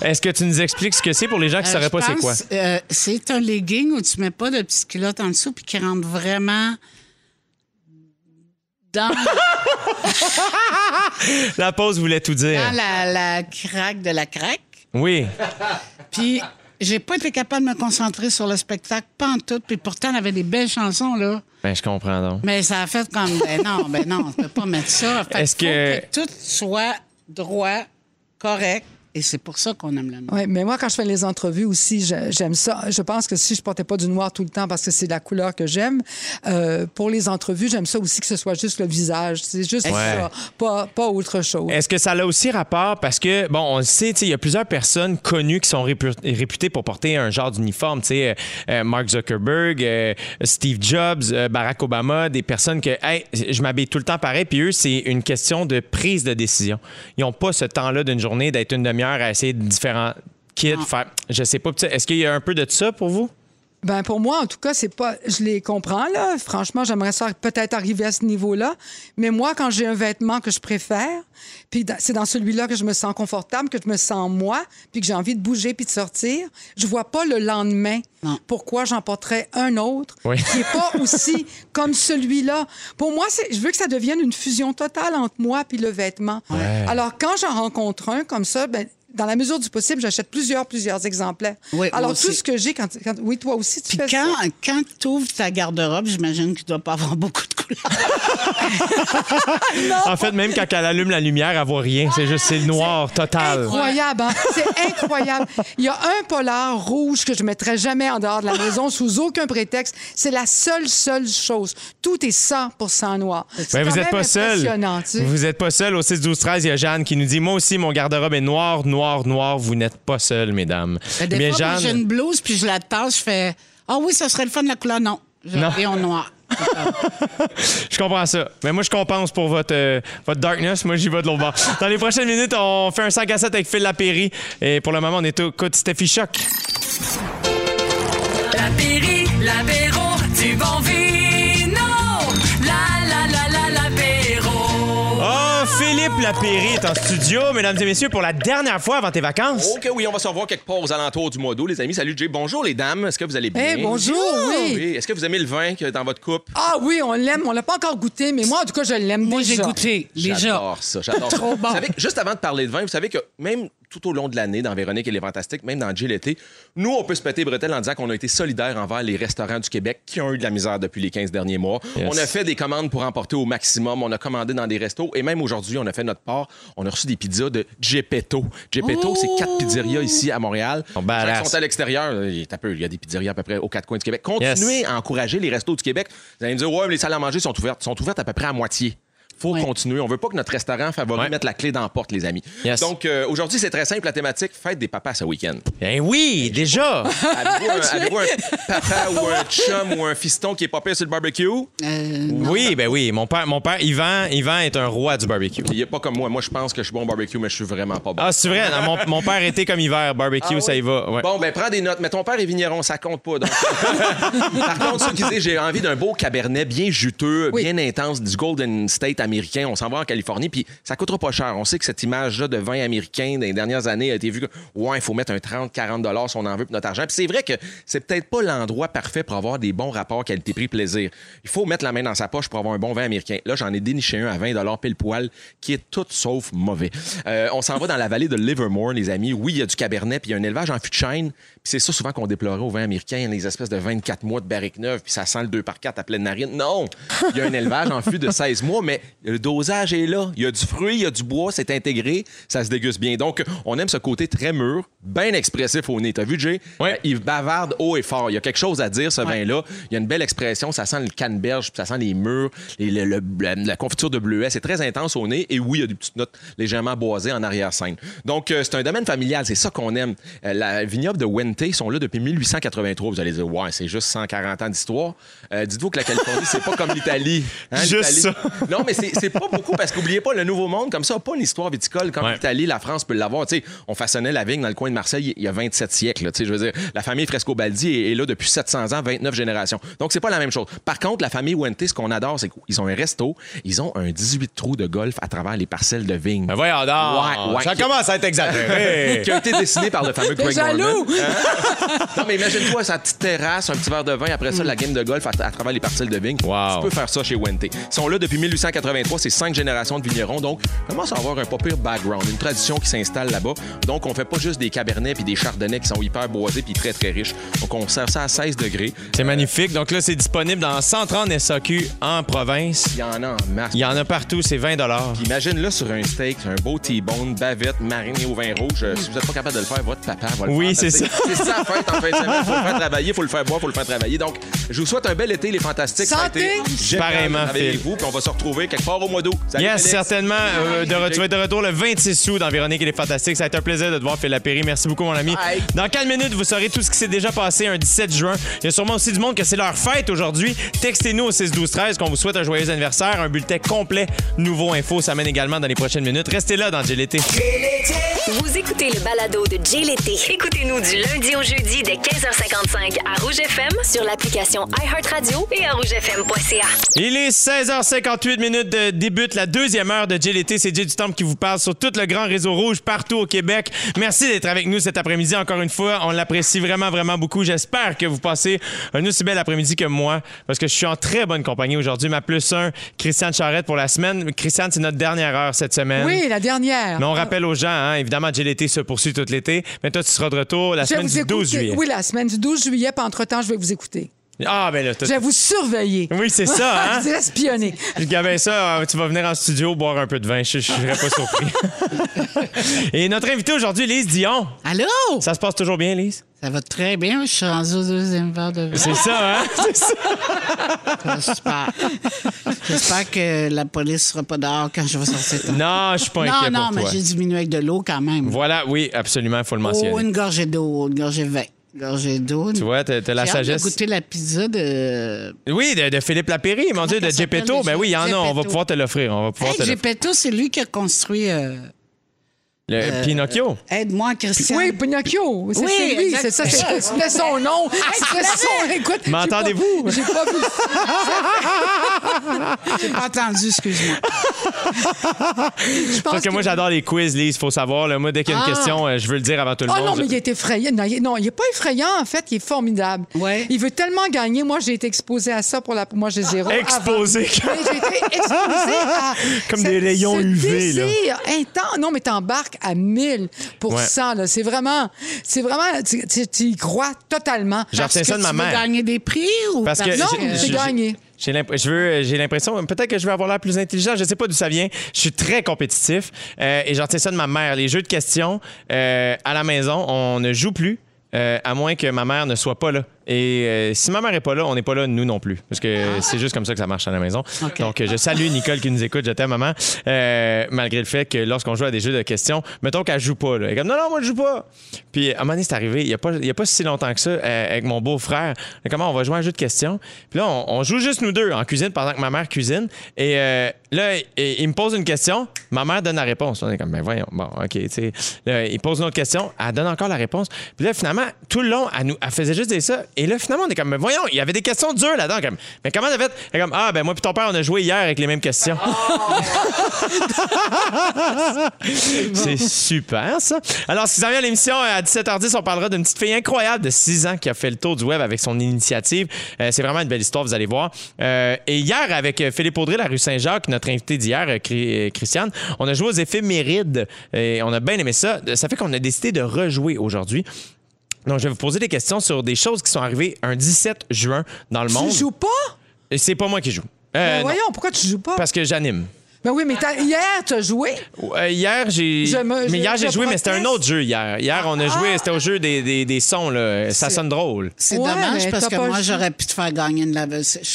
Est-ce que tu nous expliques ce que c'est pour les gens qui ne Euh, sauraient pas c'est quoi? euh, c'est un legging où tu mets pas de petite culotte en dessous puis qui rentre vraiment dans, La pause voulait tout dire. dans la, la craque de la craque. Oui. Puis j'ai pas été capable de me concentrer sur le spectacle, pas en tout. Puis pourtant, elle avait des belles chansons, là. Ben, je comprends donc. Mais ça a fait comme, ben non, ben non, on peut pas mettre ça. Est-ce que tout soit droit, correct. Et c'est pour ça qu'on aime le noir. Oui, mais moi, quand je fais les entrevues aussi, j'aime ça. Je pense que si je portais pas du noir tout le temps parce que c'est la couleur que j'aime, euh, pour les entrevues, j'aime ça aussi que ce soit juste le visage. C'est juste Ouais. ça, pas, pas autre chose. Est-ce que ça a aussi rapport? Parce que, bon, on le sait, tu sais, il y a plusieurs personnes connues qui sont répu- réputées pour porter un genre d'uniforme. Tu sais, euh, euh, Mark Zuckerberg, euh, Steve Jobs, euh, Barack Obama, des personnes que, hey, je m'habille tout le temps pareil. Puis eux, c'est une question de prise de décision. Ils n'ont pas ce temps-là d'une journée d'être une demi-heure à essayer de différents kits. Faire, je sais pas. Est-ce qu'il y a un peu de ça pour vous? Ben pour moi, en tout cas, c'est pas. Je les comprends là. Franchement, j'aimerais ça peut-être arriver à ce niveau-là. Mais moi, quand j'ai un vêtement que je préfère, puis c'est dans celui-là que je me sens confortable, que je me sens moi, puis que j'ai envie de bouger puis de sortir, je vois pas le lendemain Non. pourquoi j'en porterais un autre Oui. qui est pas aussi comme celui-là. Pour moi, c'est, je veux que ça devienne une fusion totale entre moi puis le vêtement. Alors quand j'en rencontre un comme ça, ben dans la mesure du possible, j'achète plusieurs, plusieurs exemplaires. Oui, Alors, tout ce que j'ai, quand, quand- Oui, toi aussi, tu Puis fais quand, ça. quand tu ouvres ta garde-robe, j'imagine qu'il ne doit pas avoir beaucoup de. En fait, même quand elle allume la lumière, elle voit rien. C'est juste, c'est le noir total. Incroyable, hein? C'est incroyable. Il y a un polar rouge que je mettrais jamais en dehors de la maison sous aucun prétexte. C'est la seule, seule chose. Tout est 100% noir. C'est Ben, quand vous n'êtes même pas seul. impressionnant, tu sais. Vous n'êtes pas seul. Au 6 12 13 il y a Jeanne qui nous dit Moi aussi, mon garde-robe est noir, noir, noir. Vous n'êtes pas seul, mesdames. Des Bien, fois, moi, j'ai Jeanne, une blouse, puis je la tasse, je fais Ah oui, ça serait le fun de la couleur. Non. Je Non. vais en noir. je comprends ça. Mais moi, je compense pour votre, euh, votre darkness. Moi, j'y vais de l'autre bord. Dans les prochaines minutes, on fait un 5 à 7 avec Phil Lapéry. Et pour le moment, on est au de Steffi Choc. La Péri, l'apéro, du bon vino. La Philippe Lapéry est en studio, mesdames et messieurs, pour la dernière fois avant tes vacances. OK, oui, on va se revoir quelque part aux alentours du mois d'août, les amis. Salut, Jay. Bonjour, les dames. Est-ce que vous allez bien? Eh, bonjour, oui. Oui. Est-ce que vous aimez le vin que dans votre coupe? Ah oui, on l'aime. On l'a pas encore goûté, mais moi, en tout cas, je l'aime Moi, j'ai déjà. goûté, déjà. J'adore ça, j'adore ça. Trop bon. Vous savez, juste avant de parler de vin, vous savez que même tout au long de l'année, dans Véronique et les Fantastiques, même dans Jill l'été, nous, on peut se péter les bretelles en disant qu'on a été solidaires envers les restaurants du Québec qui ont eu de la misère depuis les 15 derniers mois. Yes. On a fait des commandes pour emporter au maximum. On a commandé dans des restos. Et même aujourd'hui, on a fait notre part. On a reçu des pizzas de Geppetto. Geppetto, c'est quatre pizzerias ici à Montréal. Oh, qui sont à l'extérieur. Il y a peu- il y a des pizzerias à peu près aux quatre coins du Québec. Continuez à encourager les restos du Québec. Vous allez me dire, ouais, mais les salles à manger sont ouvertes. sont ouvertes à peu près à moitié. Faut Ouais. continuer. On veut pas que notre restaurant favori Ouais. mette la clé dans la porte, les amis. Yes. Donc, euh, aujourd'hui, c'est très simple. La thématique, fête des papas ce week-end. Eh oui, déjà. Avez-vous un, papa ou un chum ou un fiston qui est pas pire sur le barbecue? Euh, Oui, ben oui. Mon père, mon père Yvan, Yvan est un roi du barbecue. Il est pas comme moi. Moi, je pense que je suis bon au barbecue, mais je suis vraiment pas bon. Ah, c'est vrai. Non, mon, mon père était comme hiver. Barbecue, Ah ça oui? y va. Ouais. Bon, ben prends des notes. Mais ton père est vigneron, ça compte pas. donc. Par contre, ceux qui disent j'ai envie d'un beau cabernet bien juteux, Oui. bien intense, du Golden State à américain. On s'en va en Californie, puis ça coûtera pas cher. On sait que cette image-là de vin américain dans les dernières années a été vue que, ouais, il faut mettre un 30, 40 dollars si on en veut pour notre argent. Puis c'est vrai que c'est peut-être pas l'endroit parfait pour avoir des bons rapports qualité-prix-plaisir. Il faut mettre la main dans sa poche pour avoir un bon vin américain. Là, j'en ai déniché un à 20 dollars pile poil, qui est tout sauf mauvais. Euh, on s'en va dans la vallée de Livermore, les amis. Oui, il y a du cabernet, puis il y a un élevage en fût de. Puis c'est ça souvent qu'on déplorait au vin américain, les espèces de 24 mois de barrique neuve, puis ça sent le 2 par 4 à pleine narine. Non! Il y a un élevage en fût de 16 mois, mais le dosage est là. Il y a du fruit, il y a du bois, c'est intégré, ça se déguste bien. Donc, on aime ce côté très mûr, bien expressif au nez. T'as vu, Jay? Ouais. Euh, Il bavarde haut et fort. Il y a quelque chose à dire, ce vin-là. Il y a une belle expression, ça sent le canneberge, puis ça sent les murs, les- le- le- la, confiture de bleuet. C'est très intense au nez. Et oui, il y a des petites notes légèrement boisées en arrière-scène. Donc, euh, c'est un domaine familial, c'est ça qu'on aime. Euh, la vignoble de Wente, ils sont là depuis 1883. Vous allez dire, ouais, c'est juste 140 ans d'histoire. Euh, Dites-vous que la Californie, c'est pas comme l'Italie. Hein, Juste ça. Non, mais c'est c'est pas beaucoup parce qu'oubliez pas, le Nouveau Monde, comme ça, n'a pas une histoire viticole comme Ouais. l'Italie, la France peut l'avoir. Tu sais, on façonnait la vigne dans le coin de Marseille il y a 27 siècles. là. Tu sais, je veux dire, la famille Frescobaldi est, est là depuis 700 ans, 29 générations. Donc, c'est pas la même chose. Par contre, la famille Wente, ce qu'on adore, c'est qu'ils ont un resto, ils ont un 18 trous de golf à travers les parcelles de vigne. Ben voyons donc. Ouais, ouais. Ça commence à être exagéré. qui a été dessiné par le fameux jaloux! Hein? Non, mais imagine-toi sa petite terrasse, un petit verre de vin, après ça, la game de golf à, à travers les parcelles de vigne. Wow. Tu peux faire ça chez Wente. Ils sont là depuis 1883, c'est cinq générations de vignerons, donc commence à avoir un pas pire background, une tradition qui s'installe là-bas. Donc, on fait pas juste des cabernets puis des chardonnays qui sont hyper boisés puis très, très riches. Donc, on sert ça à 16 degrés. C'est magnifique. Donc là, c'est disponible dans 130 SAQ en province. Il y en a en masse. Il y en a partout, c'est 20 Puis imagine-là sur un steak, un beau T-bone, bavette, mariné au vin rouge. Euh, Si vous n'êtes pas capable de le faire, votre papa va le Oui, faire. c'est que C'est ça, la fête en fin de semaine. Faut le faire travailler, faut le faire boire, faut le faire travailler. Donc, je vous souhaite un bel été, les fantastiques. Ça Santé! Pareillement, avec vous, puis on va se retrouver quelque part au mois d'août. Salut, Yes, Félix. certainement. Euh, de re- tu vas être de retour le 26 août dans Véronique et les Fantastiques. Ça a été un plaisir de te voir, Phil Lapéry. Merci beaucoup, mon ami. Bye. Dans quelques minutes, vous saurez tout ce qui s'est déjà passé un 17 juin? Il y a sûrement aussi du monde que c'est leur fête aujourd'hui. Textez-nous au 6 12 13 qu'on vous souhaite un joyeux anniversaire. Un bulletin complet Nouveau Info s'amène également dans les prochaines minutes. Restez là dans GLT. Vous écoutez le balado de Jay l'été. Écoutez-nous du lundi au jeudi dès 15h55 à Rouge FM sur l'application iHeartRadio et à rougefm.ca. Il est 16h58 minutes de débute la deuxième heure de GLT. C'est Jay du Temple qui vous parle sur tout le grand réseau rouge partout au Québec. Merci d'être avec nous cet après-midi encore une fois. On l'apprécie vraiment, vraiment beaucoup. J'espère que vous passez un aussi bel après-midi que moi parce que je suis en très bonne compagnie aujourd'hui. Ma plus un, Christiane Charrette pour la semaine. Christiane, c'est notre dernière heure cette semaine. Oui, la dernière. Mais on rappelle aux gens, hein, évidemment, GLT se poursuit tout l'été. Mais toi, tu seras de retour la Je semaine du 12 écouter. juillet. Oui, la semaine du 12 juillet, puis entre-temps, je vais vous écouter. Ah, ben là, t'as- Je vais vous surveiller. Oui, c'est ça, hein? Je vais espionner. Je gavais ça, euh, tu vas venir en studio boire un peu de vin. Je ne serais pas surpris. Et notre invité aujourd'hui, Lise Dion. Allô? Ça se passe toujours bien, Lise? Ça va très bien. Je suis rendue au deuxième verre de vin. C'est ça, hein? C'est ça. Super. J'espère que la police sera pas dehors quand je vais sortir. Non, je suis pas non, inquiet non, pour mais j'ai diminué avec de l'eau quand même. Voilà, oui, absolument, il faut le mentionner. Oh, une gorgée d'eau, une gorgée de vin. Gorgée d'eau. Tu vois, t'as t'as la J'ai sagesse. goûter la pizza de. Oui, de, de Philippe Lapéry, mon Dieu, de déjà? Ben oui, il y en a, on va Geppetto? pouvoir te l'offrir. On va pouvoir Hey, te l'offrir. Gepetto, c'est lui qui a construit. euh, Le Pinocchio. Aide-moi, Christian. Oui, Pinocchio. C'est Oui, c'est lui. C'est ça. c'est- C'était son nom. C'était son. Écoute. M'entendez-vous? J'ai pas vu. J'ai pas entendu, excuse-moi. Je pense Parce que moi, j'adore les quiz, Lise, il faut savoir. là. moi, dès qu'il y a une Ah. question, euh, je veux le dire avant tout le Ah monde. non, mais il est effrayant. Non, il- non, il est pas effrayant, en fait. Il est formidable. Ouais. Il veut tellement gagner. Moi, j'ai été exposée à ça pour la. Moi, j'ai zéro. Exposé. j'ai été exposée à. Comme ce- des rayons ce UV, là. intense. Non, mais t'embarques à 1000 là. C'est vraiment. C'est vraiment. Tu, tu- tu y crois totalement. J'en retiens ça de ma tu veux mère. gagner des prix ou Parce que Non, j'ai- j'ai j'ai- gagné. J'ai j'ai l'impression, peut-être que je vais avoir l'air plus intelligent, je sais pas d'où ça vient. Je suis très compétitif euh, et j'en retiens ça de ma mère. Les jeux de questions euh, à la maison, on ne joue plus. euh, à moins que ma mère ne soit pas là. Et euh, si ma mère n'est pas là, on n'est pas là, nous non plus. Parce que c'est juste comme ça que ça marche à la maison. Donc, je salue Nicole qui nous écoute. Je t'aime, maman. Euh, malgré le fait que lorsqu'on joue à des jeux de questions, mettons qu'elle joue pas. Là. Elle est comme, non, non, moi, je joue pas. Puis, à un moment donné, c'est arrivé, il n'y a, pas- y a pas si longtemps que ça, euh, avec mon beau-frère. Comment on va jouer à un jeu de questions. Puis là, on, on joue juste nous deux en cuisine pendant que ma mère cuisine. Et euh, là, il, il me pose une question. Ma mère donne la réponse. On est comme, ben voyons, bon, OK, tu sais. Là, il pose une autre question. Elle donne encore la réponse. Puis là, finalement, tout le long, elle, nous, elle faisait juste dire ça. Et là, finalement, on est comme, mais voyons, il y avait des questions dures là-dedans. Comme, mais comment t'as fait? Est comme, ah, ben moi puis ton père, on a joué hier avec les mêmes questions. C'est super, ça. Alors, qui s'en vient à l'émission, euh, à 17h10, on parlera d'une petite fille incroyable de 6 ans qui a fait le tour du web avec son initiative. Euh, c'est vraiment une belle histoire, vous allez voir. Euh, et hier, avec Philippe Audrey, la rue Saint-Jacques, notre invité d'hier, Christiane, on a joué aux éphémérides et on a bien aimé ça. Ça fait qu'on a décidé de rejouer aujourd'hui. Donc, je vais vous poser des questions sur des choses qui sont arrivées un 17 juin dans le monde. Tu joues pas? Et C'est pas moi qui joue. Euh, non, voyons, pourquoi tu joues pas? parce que j'anime. Ben oui, mais t'as- hier, tu as joué? Euh, hier, j'ai. Je me- mais je- hier, j'ai je joué, mais c'était un proteste. autre jeu hier. Hier, on a joué, c'était au jeu des, des, des sons, là. Ça sonne drôle. C'est Ouais, dommage mais parce t'as que pas moi, j'aurais pu te faire gagner une laveuse sèche.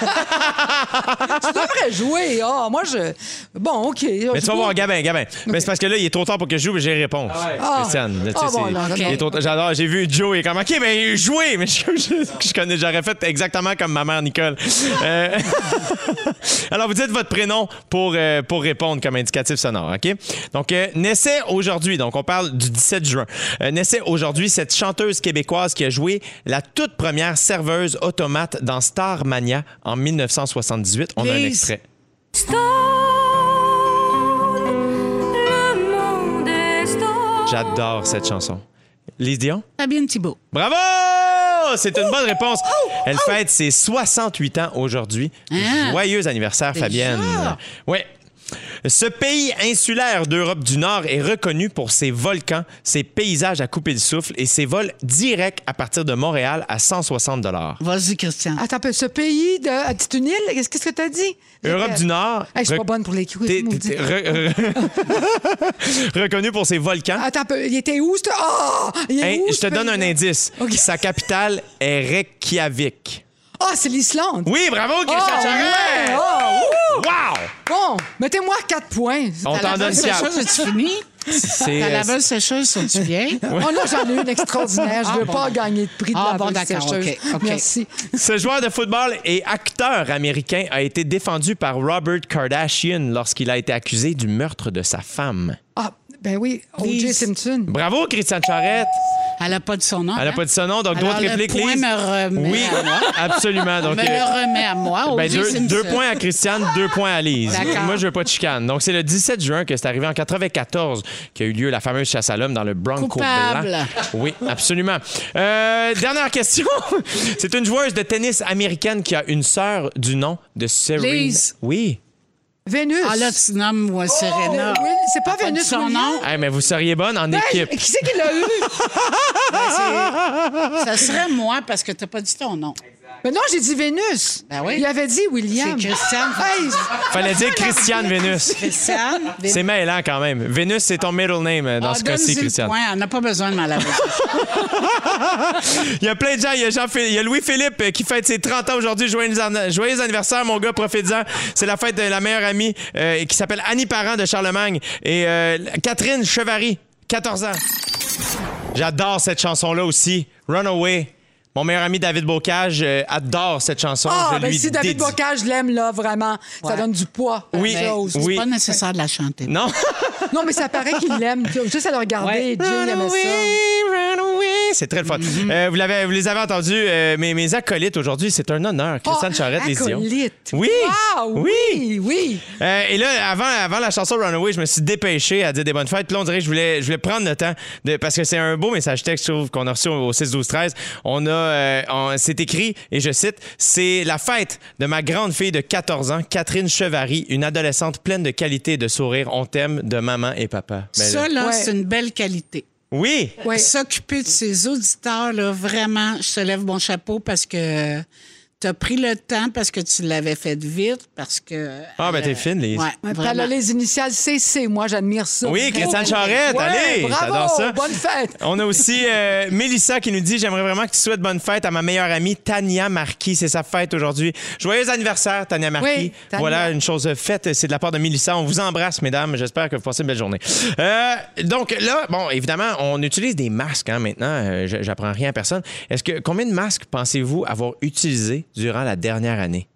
Tu devrais jouer. Ah, moi, je. Bon, OK. Mais tu vas voir, Gabin, Gabin. Mais c'est parce que là, il est trop tard pour que je joue, mais j'ai réponse. Christiane. tu sais, Ah, bon, c'est- alors, il est trop tard. J'adore. J'ai vu Joe, il est comme, OK, mais jouez. Mais je, je- je connais, j'aurais fait exactement comme ma mère Nicole. Euh, Alors, vous dites votre prénom pour, euh, pour répondre comme indicatif sonore, OK? Donc, euh, naissait aujourd'hui, donc on parle du 17 juin, euh, naissait aujourd'hui cette chanteuse québécoise qui a joué la toute première serveuse automate dans Starmania en 1978. On a un extrait. J'adore cette chanson. Lise Dion? Fabienne Thibault. Bravo! C'est une bonne réponse. Elle fête ses 68 ans aujourd'hui. Hein? Joyeux anniversaire? Fabienne. Oui. Ce pays insulaire d'Europe du Nord est reconnu pour ses volcans, ses paysages à couper le souffle et ses vols directs à partir de Montréal à 160 Vas-y, Christian. Attends un peu. Ce pays de. ah, C'est une île? Qu'est-ce que tu as dit? Europe du Nord. Hey, je suis pas bonne pour les quiz, reconnu pour ses volcans. Attends un peu. Il était où? Ah! Il est où, je te donne un indice. Sa capitale est Reykjavik. Ah, c'est l'Islande. Oui, bravo, Christian ouais! Wouh! Wow! Bon, mettez-moi 4 points. On t'en donne laveuse quatre. sécheuse, as-tu fini? C'est, Ta euh, laveuse sécheuse, sont-tu vieille? Oh non, j'en ai une extraordinaire. Je ne veux Ah, pas bon. gagner de prix de Ah, la bon, d'accord, sécheuse. OK, OK. Merci. Ce joueur de football et acteur américain a été défendu par Robert Kardashian lorsqu'il a été accusé du meurtre de sa femme. Ah, ben oui, O.J. Simpson. Bravo, Christian Charette. Elle n'a pas de son nom. Elle n'a hein? pas dit son nom, donc d'autres le répliques, point Lise? me remet Oui, à moi. absolument. Donc, me euh, le remet à moi. ben, deux, points à Christiane, deux points à Lise. Moi, je veux pas de chicane. Donc, c'est le 17 juin que c'est arrivé en 94 qu'a eu lieu la fameuse chasse à l'homme dans le Bronco Coupable. blanc. Oui, absolument. Euh, dernière question. c'est une joueuse de tennis américaine qui a une sœur du nom de Serena. Lise. Oui. Vénus. Ah là, tu nommes moi Serena. Oui, c'est pas Vénus son Williams? nom? Hey, mais vous seriez bonne en Hey, équipe. qui c'est qui l'a eu? Ça serait moi parce que t'as pas dit ton nom. Mais non, j'ai dit Vénus. Ben oui. Il avait dit William. C'est Christiane. Hey, Fallait dire Christiane Vénus. Christiane. C'est mêlant quand même. Vénus, c'est ton middle name dans Ah, ce cas-ci, Christiane. point. Elle n'a pas besoin de ma laveuse. Il y a plein de gens. Il y a, Jean il y a Louis-Philippe euh, qui fête ses 30 ans aujourd'hui. Joyeux, an- joyeux anniversaire, mon gars, profites-en. C'est la fête de la meilleure amie euh, qui s'appelle Annie Parent de Charlemagne. Et euh, Catherine Chevary, 14 ans. J'adore cette chanson-là aussi. Runaway. Mon meilleur ami David Bocage euh, adore cette chanson. Ah, Je ben lui si David dédie. Bocage l'aime, là, vraiment, ça donne du poids. à Oui. la chose. Oui. C'est pas nécessaire de la chanter. Non? Non, mais ça paraît qu'il l'aime. Juste à le regarder, aimait ça. Runaway. C'est très le fun. Euh, vous, l'avez- vous les avez entendus, euh, mes, mes acolytes aujourd'hui. C'est un honneur. Christiane Ah, Charette, les Dion. Oui. Wow, Oui. oui, oui. Euh, et là, avant, avant la chanson Runaway, je me suis dépêché à dire des bonnes fêtes. Puis là, on dirait que je voulais, je voulais prendre le temps, de, parce que c'est un beau message texte, je trouve, qu'on a reçu au 6 12 13 On a, euh, on- c'est écrit, et je cite, c'est la fête de ma grande fille de 14 ans, Catherine Chevary, une adolescente pleine de qualité et de sourire. On t'aime de maman et papa. Ben, Ça, là, Ouais. c'est une belle qualité. oui. Ouais. S'occuper de ses auditeurs, là, vraiment, je te lève mon chapeau parce que tu as pris le temps, parce que tu l'avais fait vite, parce que. Ah, ben, t'es fine, Lise. Ouais, Ouais, puis elle vraiment. a les initiales CC. Moi, j'admire ça. Oui, Christiane Charette, Ouais, allez, bravo, j'adore ça. Bonne fête. On a aussi euh, Mélissa qui nous dit J'aimerais vraiment que tu souhaites bonne fête à ma meilleure amie Tania Marquis. C'est sa fête aujourd'hui. Joyeux anniversaire, Tania Marquis. Oui, Tania. Voilà une chose faite. C'est de la part de Mélissa. On vous embrasse, mesdames. J'espère que vous passez une belle journée. Euh, donc là, bon, évidemment, on utilise des masques hein, maintenant. Euh, j- J'apprends rien à personne. Est-ce que combien de masques pensez-vous avoir utilisé durant la dernière année?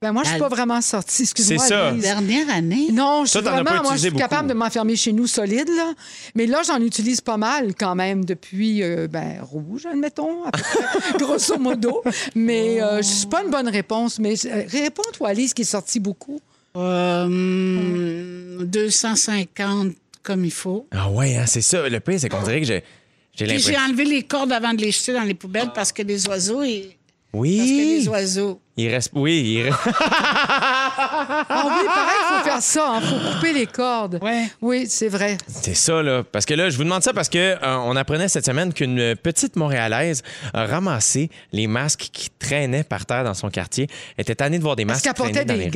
Ben moi, je suis pas vraiment sortie, excuse-moi. C'est ça. Dernière année? Non, je suis vraiment, moi, je suis capable de m'enfermer chez nous solide, là. Mais là, j'en utilise pas mal quand même depuis, euh, ben, rouge, admettons, à peu près, grosso modo. Mais euh, je suis pas une bonne réponse. Mais euh, réponds-toi, Lise, qui est sortie beaucoup. Euh, hum, 250 comme il faut. Ah ouais, hein, c'est ça. Le pire, c'est qu'on dirait que j'ai j'ai j'ai enlevé les cordes avant de les jeter dans les poubelles parce que les oiseaux, ils- parce que Oui. les oiseaux. Il reste. Oui, il reste. Ah oui, pareil, il faut faire ça. Il faut couper les cordes. Ouais. Oui, c'est vrai. C'est ça, là. Parce que là, je vous demande ça parce que euh, on apprenait cette semaine qu'une petite Montréalaise a ramassé les masques qui traînaient par terre dans son quartier. Elle était tannée de voir des Est-ce masques qu'elle traîner portait des rues.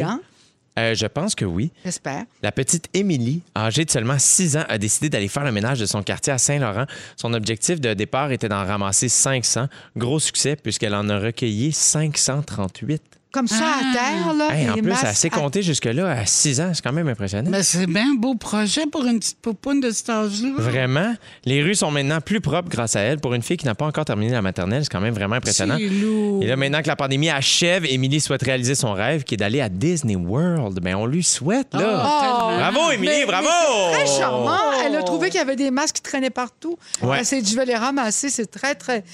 Euh, je pense que oui. J'espère. La petite Émilie, âgée de seulement 6 ans, a décidé d'aller faire le ménage de son quartier à Saint-Laurent. Son objectif de départ était d'en ramasser 500. Gros succès puisqu'elle en a recueilli 538. Comme ça, Ah. à terre, là. Hey, en plus, elle s'est à- comptée jusque-là à 6 ans. C'est quand même impressionnant. Mais c'est bien un beau projet pour une petite poupoune de cet âge-là. Vraiment. Les rues sont maintenant plus propres grâce à elle. Pour une fille qui n'a pas encore terminé la maternelle, c'est quand même vraiment impressionnant. C'est lourd. Et là, maintenant que la pandémie achève, Émilie souhaite réaliser son rêve qui est d'aller à Disney World. Ben, on lui souhaite, là. Oh, Bravo, Émilie, mais- bravo! mais Très charmant. Elle a trouvé qu'il y avait des masques qui traînaient partout. Ouais. Elle s'est dit, je vais les ramasser. C'est très, très.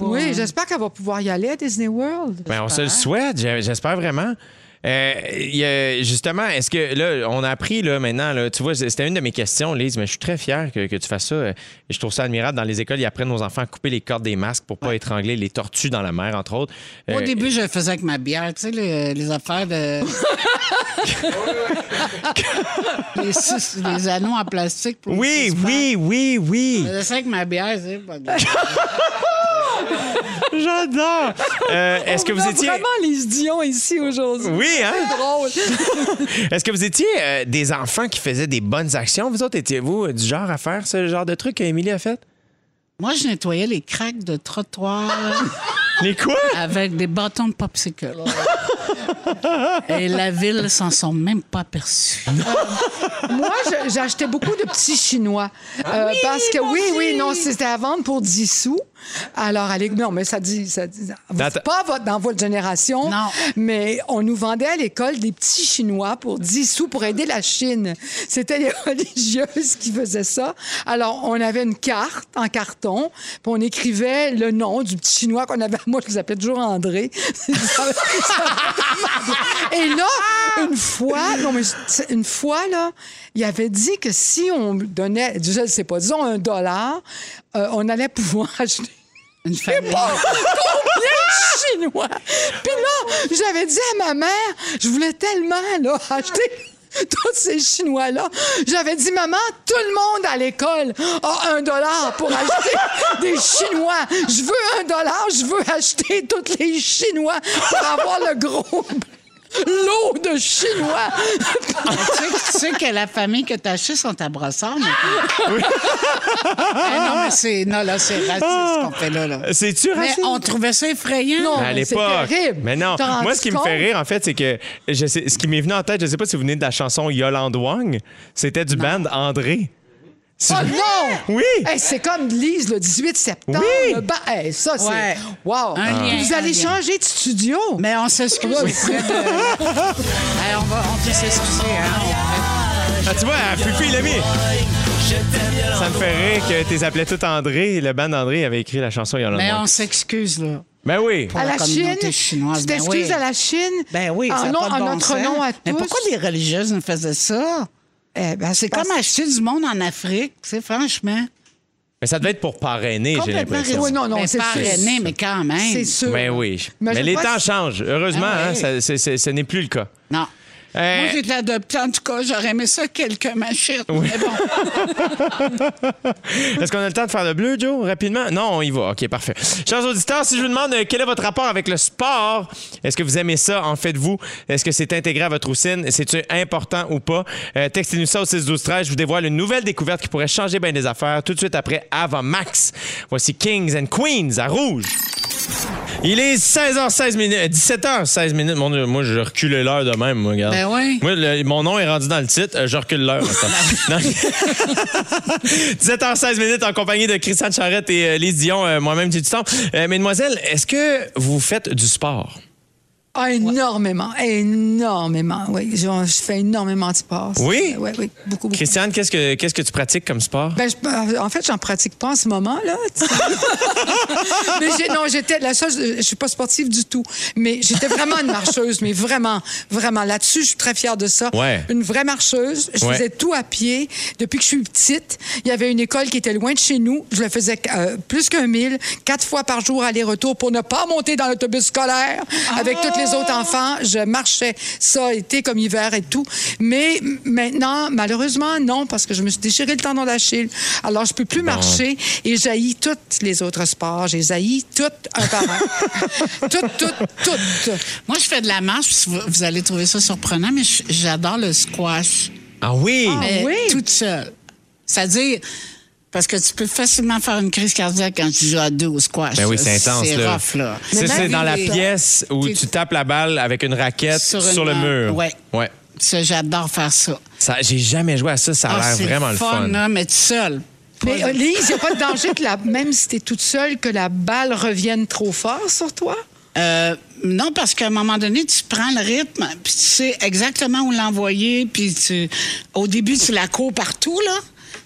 Oui, j'espère qu'elle va pouvoir y aller à Disney World. Ben, on se le souhaite, j'espère vraiment. Euh, il y a- justement, est-ce que là, on a appris là, maintenant, là, tu vois, c'était une de mes questions, Lise, mais je suis très fier que, que tu fasses ça. euh, je trouve ça admirable. Dans les écoles, ils apprennent aux enfants à couper les cordes des masques pour pas étrangler les tortues dans la mer, entre autres. Au Euh, début, je faisais avec ma bière, tu sais, les, les affaires de. les, anneaux en plastique pour oui, oui, oui, oui. Je faisais ça avec ma bière, c'est pas grave. J'adore. Euh, est-ce que vous étiez. vraiment les Dion ici aujourd'hui. Oui, hein? C'est drôle. Est-ce que vous étiez euh, des enfants qui faisaient des bonnes actions? Vous autres, étiez-vous euh, du genre à faire ce genre de truc qu'Émilie a fait? Moi, je nettoyais les craques de trottoir Les quoi? avec des bâtons de popsicle. Et la ville s'en sont même pas aperçus. Moi, je- j'achetais beaucoup de petits Chinois. Ah Euh, parce que, oui, oui, non, c'était à vendre pour 10 sous. Alors, allez, non, mais ça dit, ça dit pas votre, dans votre génération. Non. Mais on nous vendait à l'école des petits Chinois pour 10 sous pour aider la Chine. C'était les religieuses qui faisaient ça. Alors, on avait une carte en carton, puis on écrivait le nom du petit Chinois qu'on avait. Moi, je l'appelais toujours André. Et là, une fois, non, mais une fois, là, il avait dit que si on donnait, je ne sais pas, disons un dollar, euh, on allait pouvoir acheter Une famille. pas combien de Chinois. Puis là, j'avais dit à ma mère, je voulais tellement là, acheter tous ces Chinois-là. J'avais dit, maman, tout le monde à l'école a un dollar pour acheter des Chinois. Je veux un dollar, je veux acheter tous les Chinois pour avoir le gros lot de Chinois. tu, sais, tu sais que la famille que t'as achetée sont à brossard maintenant. Eh non, mais c'est. Non, là, c'est raciste ce qu'on fait là. là. C'est-tu Mais on trouvait ça effrayant. Non. À mais c'est l'époque. terrible. Mais non. T'en Moi, ce qui me fait rire, en fait, c'est que je sais, ce qui m'est venu en tête, je sais pas si vous venez de la chanson Yolande Wang, c'était du band André. Oh non! Oui! Hey, c'est comme Lise le 18 septembre. Oui. Le ba- hey, ça, c'est. Ouais. Wow! Un lien, Vous un allez lien. changer de studio? Mais on s'excuse auprès de. Hey, on va on peut s'excuser. Hein, Ah, tu vois, Fufu, il l'a mis. Ça me fait rire que tu les appelais tout André. Le band André avait écrit la chanson Yolande Mais on s'excuse, là. Ben oui. à la la Chine? chinoise, Tu ben t'excuses oui. à la Chine? Ben oui, en, ça a nom- pas de en bon notre sens. nom à tous. Mais pourquoi les religieuses nous faisaient ça? Eh ben, C'est parce- comme acheter du monde en Afrique, tu sais, franchement. Mais ça devait être pour parrainer, j'ai Complètement l'impression. Oui, non, non, Mais c'est. René, mais quand même. C'est sûr. Ben oui. Mais les temps si- changent. Heureusement, Ah hein, ça- ce n'est plus le cas. Non. Euh, Moi, j'ai été adoptée. En tout cas, j'aurais aimé ça que quelqu'un m'achète. Mais bon. Est-ce qu'on a le temps de faire le bleu, Joe, rapidement? Non, on y va. OK, parfait. Chers auditeurs, si je vous demande euh, quel est votre rapport avec le sport, est-ce que vous aimez ça? En faites-vous? Est-ce que c'est intégré à votre routine? C'est-tu important ou pas? Euh, Textez-nous ça au 6 12 13 Je vous dévoile une nouvelle découverte qui pourrait changer bien des affaires tout de suite après Avant Max. Voici Kings and Queens à Rouge. Il est 16h16 minutes, 17h16 minutes. Mon Dieu, moi, je recule l'heure de même, moi, regarde. Ben oui. Moi, le- mon nom est rendu dans le titre, euh, je recule l'heure. Attends. Non. 17h16 minutes en compagnie de Christiane Charrette et euh, Lise Dion, euh, moi-même, du temps. Euh, mesdemoiselles, est-ce que vous faites du sport? Ah, énormément, énormément. Oui, je, je fais énormément de sport. Oui? Oui, oui, beaucoup, beaucoup. Christiane, qu'est-ce que, qu'est-ce que tu pratiques comme sport? Ben, je- en fait, j'en pratique pas en ce moment, là. mais non, j'étais la seule, je suis pas sportive du tout, mais j'étais vraiment une marcheuse, mais vraiment, vraiment. Là-dessus, je suis très fière de ça. Ouais. Une vraie marcheuse. Je Ouais. faisais tout à pied. Depuis que je suis petite, il y avait une école qui était loin de chez nous. Je le faisais euh, plus qu'un mille, quatre fois par jour aller-retour pour ne pas monter dans l'autobus scolaire avec tous les autres enfants. Je marchais ça, été comme hiver et tout. Mais maintenant, malheureusement, non, parce que je me suis déchiré le tendon d'Achille. Alors, je peux plus marcher et j'haïs tous les autres sports. J'ai haïs tout un par un. tout, tout, tout. Moi, je fais de la marche, puis vous, allez trouver ça surprenant, mais j'adore le squash. Ah oui! Mais oui? toute seule. C'est-à-dire, parce que tu peux facilement faire une crise cardiaque quand tu joues à deux au squash. Ben oui, c'est intense, C'est là. rough, là. C'est, c'est dans la pièce où tu tapes la balle avec une raquette sur, Sur le mur. ouais. Ouais. Ça, j'adore faire ça. Ça, j'ai jamais joué à ça. Ça a Ah, l'air c'est vraiment le fun. là, mais tout seul. Mais euh, Lise, il n'y a pas de danger que la, même si tu es toute seule, que la balle revienne trop fort sur toi? Euh, non, parce qu'à un moment donné, tu prends le rythme, puis tu sais exactement où l'envoyer, puis tu, au début, tu la cours partout, là.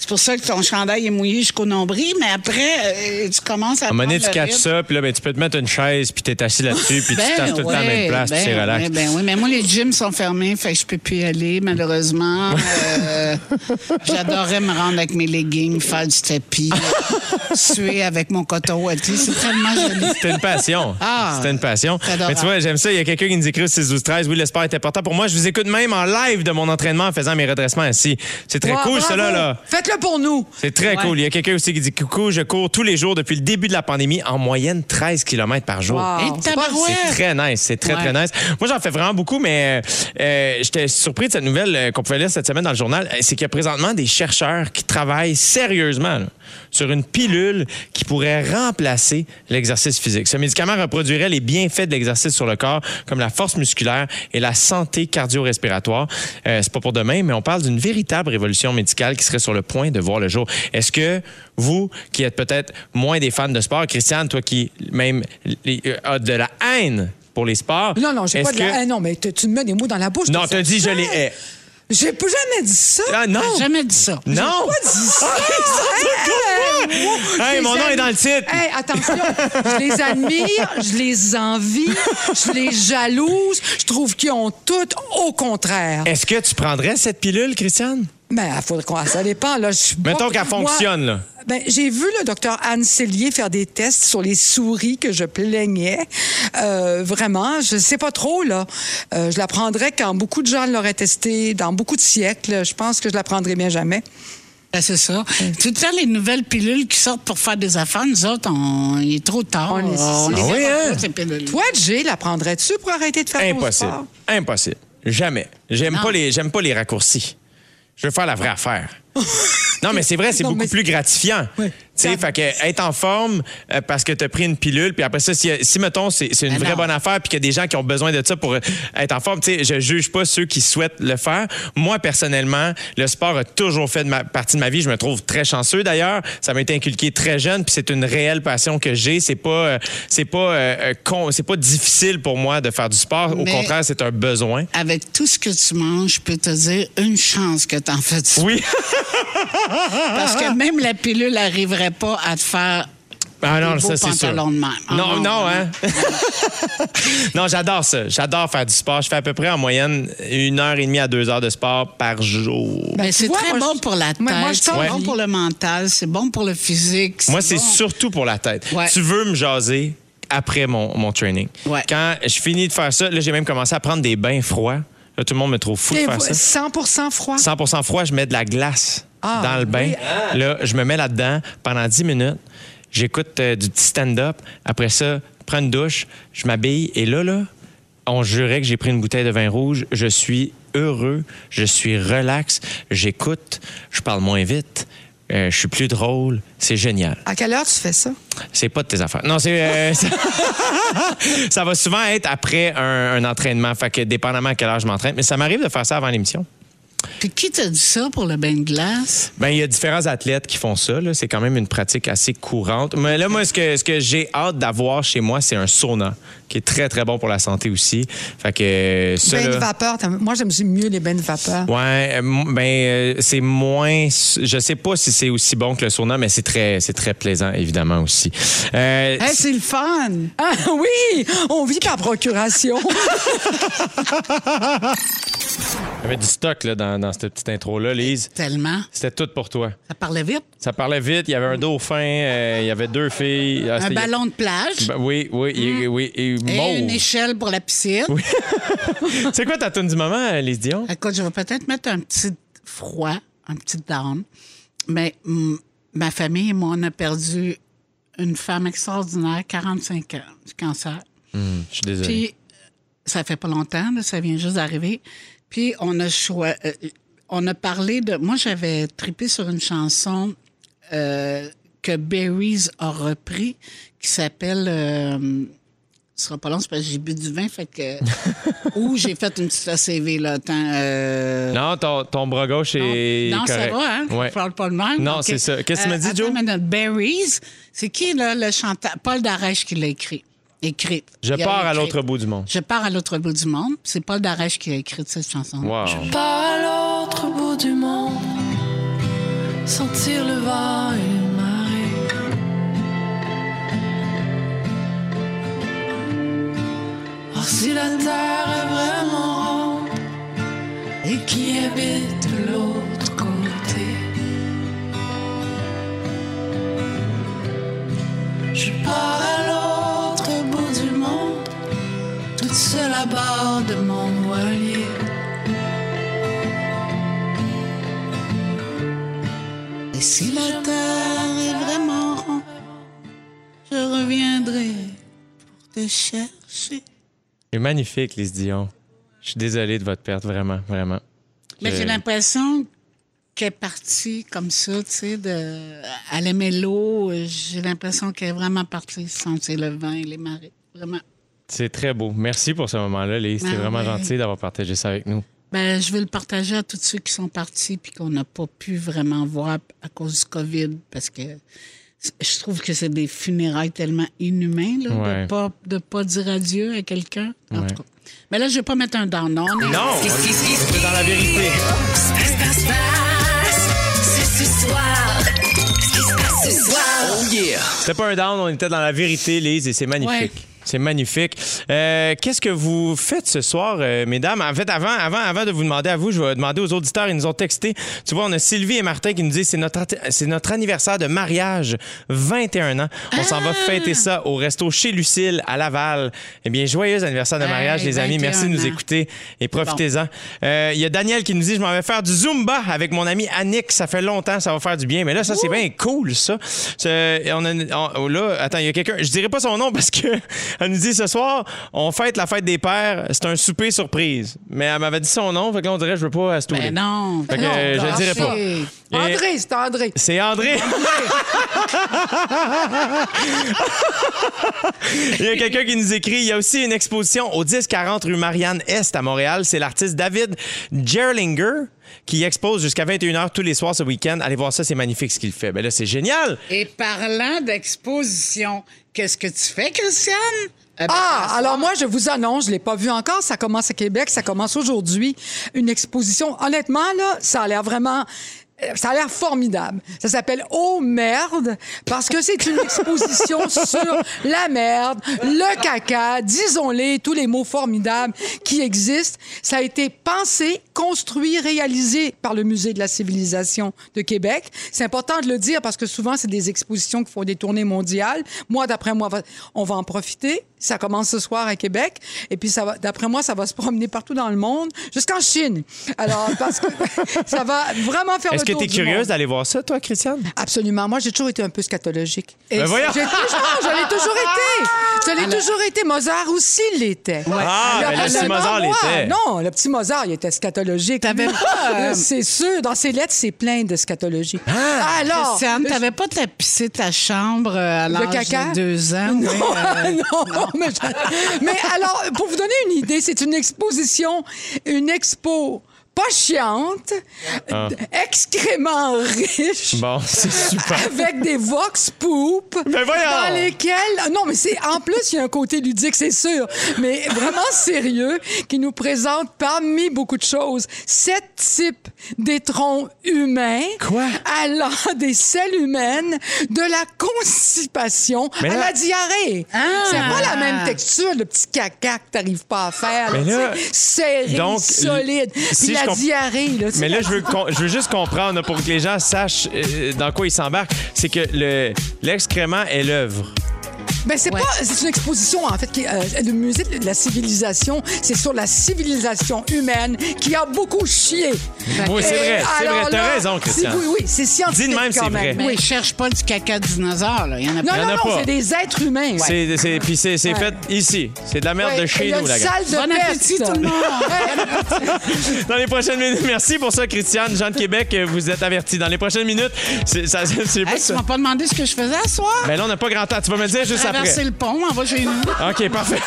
C'est pour ça que ton chandail est mouillé jusqu'au nombril, mais après, euh, tu commences à À un moment donné, tu ça, puis là, ben, tu peux te mettre une chaise, puis t'es assis là-dessus, puis tu tapes tout le temps à la même ouais, place, puis ben c'est relax. ouais, ben oui, mais moi, les gyms sont fermés, fait que je peux plus y aller, malheureusement. Euh, J'adorerais me rendre avec mes leggings, faire du tapis, suer avec mon coton ouaté. C'est tellement joli. C'était une passion. Ah, C'était une passion. Mais tu vois, j'aime ça. Il y a quelqu'un qui nous écrit au 6 12 13 Oui, le sport est important pour moi. Je vous écoute même en live de mon entraînement en faisant mes redressements assis. C'est très Wow, cool, cela, là. Faites-le pour nous. C'est très Ouais. cool. Il y a quelqu'un aussi qui dit Coucou, je cours tous les jours depuis le début de la pandémie, en moyenne 13 km par jour. Wow. Et C'est très nice, c'est très, Ouais. très nice. Moi, j'en fais vraiment beaucoup, mais euh, euh, j'étais surpris de cette nouvelle euh, qu'on pouvait lire cette semaine dans le journal. C'est qu'il y a présentement des chercheurs qui travaillent sérieusement là, sur une pilule qui pourrait remplacer l'exercice physique. Ce médicament reproduirait les bienfaits de l'exercice sur le corps, comme la force musculaire et la santé cardio-respiratoire. Euh, c'est pas pour demain, mais on parle d'une véritable révolution médicale qui serait sur le point de voir le jour. Est-ce que vous, qui êtes peut-être moins des fans de sport, Christiane, toi qui même euh, a de la haine pour les sports, Non, non, j'ai pas de la... Ah, non, mais tu me mets des mots dans la bouche. Non, t'as dit je les hais. J'ai pas jamais dit ça. Ah non! J'ai jamais dit ça. Non! pas dit ça. Hey, mon nom est dans le titre. Hey, attention, je les admire, je les envie, je les jalouse. Je trouve qu'ils ont tout au contraire. Est-ce que tu prendrais cette pilule, Christiane? Mais il faudrait qu'on... Ça dépend, là. Je Mettons qu'elle fonctionne, là. Ben, j'ai vu le docteur Anne Cellier faire des tests sur les souris que je plaignais. Euh, vraiment, je sais pas trop, là. Euh, je la prendrais quand beaucoup de gens l'auraient testé dans beaucoup de siècles. Je pense que je la prendrai bien jamais. Ben, c'est ça. Tout le temps, les nouvelles pilules qui sortent pour faire des affaires, nous autres, on, il est trop tard. On est- les Ah oui, hein? pas, ces pilules. Toi, Jay, la prendrais-tu pour arrêter de faire Impossible. sport? Impossible. Jamais. J'aime pas les j'aime pas les raccourcis. Je veux faire la vraie affaire. non, mais c'est vrai, c'est Non, beaucoup plus gratifiant. Oui. Tu sais, fait que être en forme euh, parce que tu as pris une pilule, puis après ça, si, si mettons, c'est une Ben vraie non. bonne affaire, puis qu'il y a des gens qui ont besoin de ça pour euh, être en forme, tu sais, je juge pas ceux qui souhaitent le faire. Moi, personnellement, le sport a toujours fait de ma, partie de ma vie. Je me trouve très chanceux d'ailleurs. Ça m'a été inculqué très jeune, puis c'est une réelle passion que j'ai. C'est pas, euh, c'est pas, euh, euh, con- c'est pas difficile pour moi de faire du sport. Au Mais- contraire, c'est un besoin. Avec tout ce que tu manges, je peux te dire une chance que t'en fais du sport. Oui. Parce que même la pilule pas à te faire Ah non, ça c'est sûr. pantalons de même. Ah Non, non, hein? non, j'adore ça. J'adore faire du sport. Je fais à peu près en moyenne une heure et demie à deux heures de sport par jour. Ben, c'est très moi, bon je- pour la tête, Moi, moi, je c'est t'envie. bon pour le mental, c'est bon pour le physique. Moi, c'est bon. surtout pour la tête. Ouais. Tu veux me jaser après mon, mon training. Ouais. Quand je finis de faire ça, là, j'ai même commencé à prendre des bains froids. Là, tout le monde me trouve fou de faire ça. 100 froid? 100% froid, je mets de la glace Ah, dans le bain. oui. Là, je me mets là-dedans pendant 10 minutes. J'écoute euh, du petit stand-up. Après ça, je prends une douche, je m'habille. Et là, là, on jurait que j'ai pris une bouteille de vin rouge. Je suis heureux, je suis relax, j'écoute, je parle moins vite, euh, je suis plus drôle. C'est génial. À quelle heure tu fais ça? C'est pas de tes affaires. Non, c'est. euh, ça... ça va souvent être après un, un entraînement. Fait que dépendamment à quelle heure je m'entraîne. Mais ça m'arrive de faire ça avant l'émission. Qui t'a dit ça pour le bain de glace? Ben, il y a différents athlètes qui font ça. C'est quand même une pratique assez courante. Mais là, moi, ce que, ce que j'ai hâte d'avoir chez moi, c'est un sauna, qui est très, très bon pour la santé aussi. Fait que ça, Bain de là- vapeur. Moi, j'aime mieux les bains de vapeur. Ouais, euh, ben euh, c'est moins. Je sais pas si c'est aussi bon que le sauna, mais c'est très, c'est très plaisant évidemment aussi. Euh, Hey, c'est le fun! Ah oui, on vit par procuration. il y avait du stock là, dans, dans cette petite intro là, Lise. Tellement. C'était tout pour toi. Ça parlait vite? Ça parlait vite. Il y avait un dauphin, euh, il y avait deux filles. Ah, Un ballon de plage? Ben oui, oui, et- oui, Et mauve. une échelle pour la piscine. C'est quoi ta tune du moment, Lise Dion? Écoute, je vais peut-être mettre un petit froid, un petit down. Mais ma famille et moi, on a perdu une femme extraordinaire, 45 ans, du cancer. Je suis désolé. Puis, ça fait pas longtemps, là, ça vient juste d'arriver. Puis, on a choi- euh, on a parlé de. Moi, j'avais trippé sur une chanson euh, que Berries a repris qui s'appelle. euh, ce sera pas long, c'est parce que j'ai bu du vin, fait que. Ou j'ai fait une petite ACV, là. Euh, Non, ton, ton bras gauche est non, ça correct. va, hein? Ouais. Je parle pas le même. Non, c'est ça. Qu'est-ce que tu m'as dit, attends Joe? minute. Berries, c'est qui, là, le chanteur? Paul Darèche qui l'a écrit? Écrit. Je pars à l'autre bout du monde. Je pars à l'autre bout du monde. C'est Paul Darèche qui a écrit cette chanson. Wow. Pas à l'autre bout du monde, sentir le vent Si la terre est vraiment ronde et qui habite l'autre côté. Je pars à l'autre bout du monde, toute seule à bord de mon voilier. Et si la terre est vraiment ronde, je reviendrai pour te chercher. C'est magnifique, Lise Dion. Je suis désolé de votre perte, vraiment, vraiment. Mais j'ai l'impression qu'elle est partie comme ça, tu sais, de... elle aimait l'eau. J'ai l'impression qu'elle est vraiment partie sentir le vent et les marées. Vraiment. C'est très beau. Merci pour ce moment-là, Lise. C'est Ah vraiment ouais. gentil d'avoir partagé ça avec nous. Ben, je vais le partager à tous ceux qui sont partis puis qu'on n'a pas pu vraiment voir à cause du COVID parce que je trouve que c'est des funérailles tellement inhumains là, Ouais. de pas de pas dire adieu à quelqu'un. Ouais. Mais là, je vais pas mettre un down. Non, on est- Non! C'est dans la vérité. Qu'est-ce qui se passe ce soir? Qu'est-ce qui se passe ce soir? Oh yeah! C'était pas un down, on était dans la vérité, Lise, et c'est magnifique. Ouais. C'est magnifique. Euh, Qu'est-ce que vous faites ce soir, euh, mesdames? En fait, avant, avant, avant de vous demander à vous, je vais demander aux auditeurs. Ils nous ont texté. Tu vois, on a Sylvie et Martin qui nous disent c'est notre, c'est notre anniversaire de mariage, 21 ans. On s'en va fêter ça au resto chez Lucille à Laval. Eh bien, joyeux anniversaire de Hey, mariage, les amis. Merci de nous 21 ans. écouter et profitez-en. Euh, Il y a Daniel qui nous dit je m'en vais faire du Zumba avec mon ami Annick. Ça fait longtemps, ça va faire du bien. Mais là, ça, c'est bien cool, ça. On a, on- oh, là, attends, il y a quelqu'un. Je dirais pas son nom parce que elle nous dit ce soir, on fête la fête des pères. C'est un souper surprise. Mais elle m'avait dit son nom, fait que là, on dirait je veux pas à ce Ben non. Fait que, Non, euh, je le dirai pas. Et- André, c'est André. c'est André. il y a quelqu'un qui nous écrit. Il y a aussi une exposition au 1040 rue Marianne-Est à Montréal. C'est l'artiste David Gerlinger qui expose jusqu'à 21h tous les soirs ce week-end. Allez voir ça, c'est magnifique ce qu'il fait. Ben là, c'est génial. Et parlant d'exposition, qu'est-ce que tu fais, Christiane? Ben, Ah, ce alors moi, je vous annonce, je l'ai pas vu encore, ça commence à Québec, ça commence aujourd'hui, une exposition. Honnêtement, là, ça a l'air vraiment... Ça a l'air formidable. Ça s'appelle Oh merde parce que c'est une exposition sur la merde, le caca, disons-les, tous les mots formidables qui existent. Ça a été pensé, construit, réalisé par le Musée de la civilisation de Québec. C'est important de le dire parce que souvent, c'est des expositions qui font des tournées mondiales. Moi, d'après moi, on va en profiter. Ça commence ce soir à Québec. Et puis, ça va, d'après moi, ça va se promener partout dans le monde, jusqu'en Chine. Alors, parce que ça va vraiment faire Est-ce le que tu es curieuse d'aller voir ça, toi, Christiane? Absolument. Moi, j'ai toujours été un peu scatologique. Et Ben voyons. j'ai toujours, je l'ai toujours été. Je l'ai toujours été. Mozart aussi l'était. Ah, ben, le petit seulement Mozart moi. l'était. Non, le petit Mozart, il était scatologique. T'avais pas, euh, C'est sûr. Dans ses lettres, c'est plein de scatologie. Ah, Alors, Christiane, t'avais pas tapissé ta chambre euh, à l'âge de deux ans? Non, oui, euh, non, mais, alors, pour vous donner une idée, c'est une exposition, une expo pas chiante, Ah. d- excrément riche. Bon, c'est super. Avec des vox poop Ben voyons! dans lesquels non mais c'est en plus il y a un côté ludique c'est sûr mais vraiment sérieux qui nous présente parmi beaucoup de choses sept types d'étrons humains Quoi? allant des selles humaines de la constipation Mais à là- la diarrhée c'est pas la même texture le petit caca que t'arrives pas à faire Mais là, serré donc, solide si puis la diarrhée là, Mais là, je veux, con- je veux juste comprendre pour que les gens sachent euh, dans quoi ils s'embarquent. C'est que le- l'excrément est l'œuvre. Ben, c'est pas. C'est une exposition, en fait, qui, euh, le musée de la civilisation, c'est sur la civilisation humaine qui a beaucoup chié. Oui, c'est vrai, c'est vrai. T'as raison, Christian. Oui, oui, c'est scientifique. Dis de même, quand c'est vrai. même. Mais Oui. ils cherchent pas du caca de dinosaure, là. Il y en a Non, pas. Non, non, pas. c'est des êtres humains. ouais. C'est, c'est- puis c'est, c'est Ouais. fait ici. C'est de la merde Ouais, de chez nous, une la de Bon peste. appétit, tout le monde! Dans les prochaines minutes, merci pour ça, Christiane. Jean de Québec, vous êtes avertis. Dans les prochaines minutes, c'est, ça, c'est, pas Hey, tu ça. m'as pas demandé ce que je faisais à soir? Ben là, on n'a pas grand temps. Tu vas me dire juste Traverser après. le pont, on va chez nous. OK, parfait.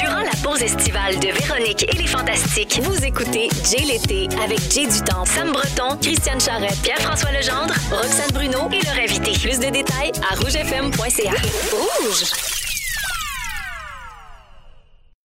Durant la pause estivale de Véronique et les Fantastiques, vous écoutez Jay l'été avec Jay Dutemps, Sam Breton, Christiane Charrette, Pierre-François Legendre, Roxane Bruno et leur invité. Plus de détails à rougefm.ca. Rouge!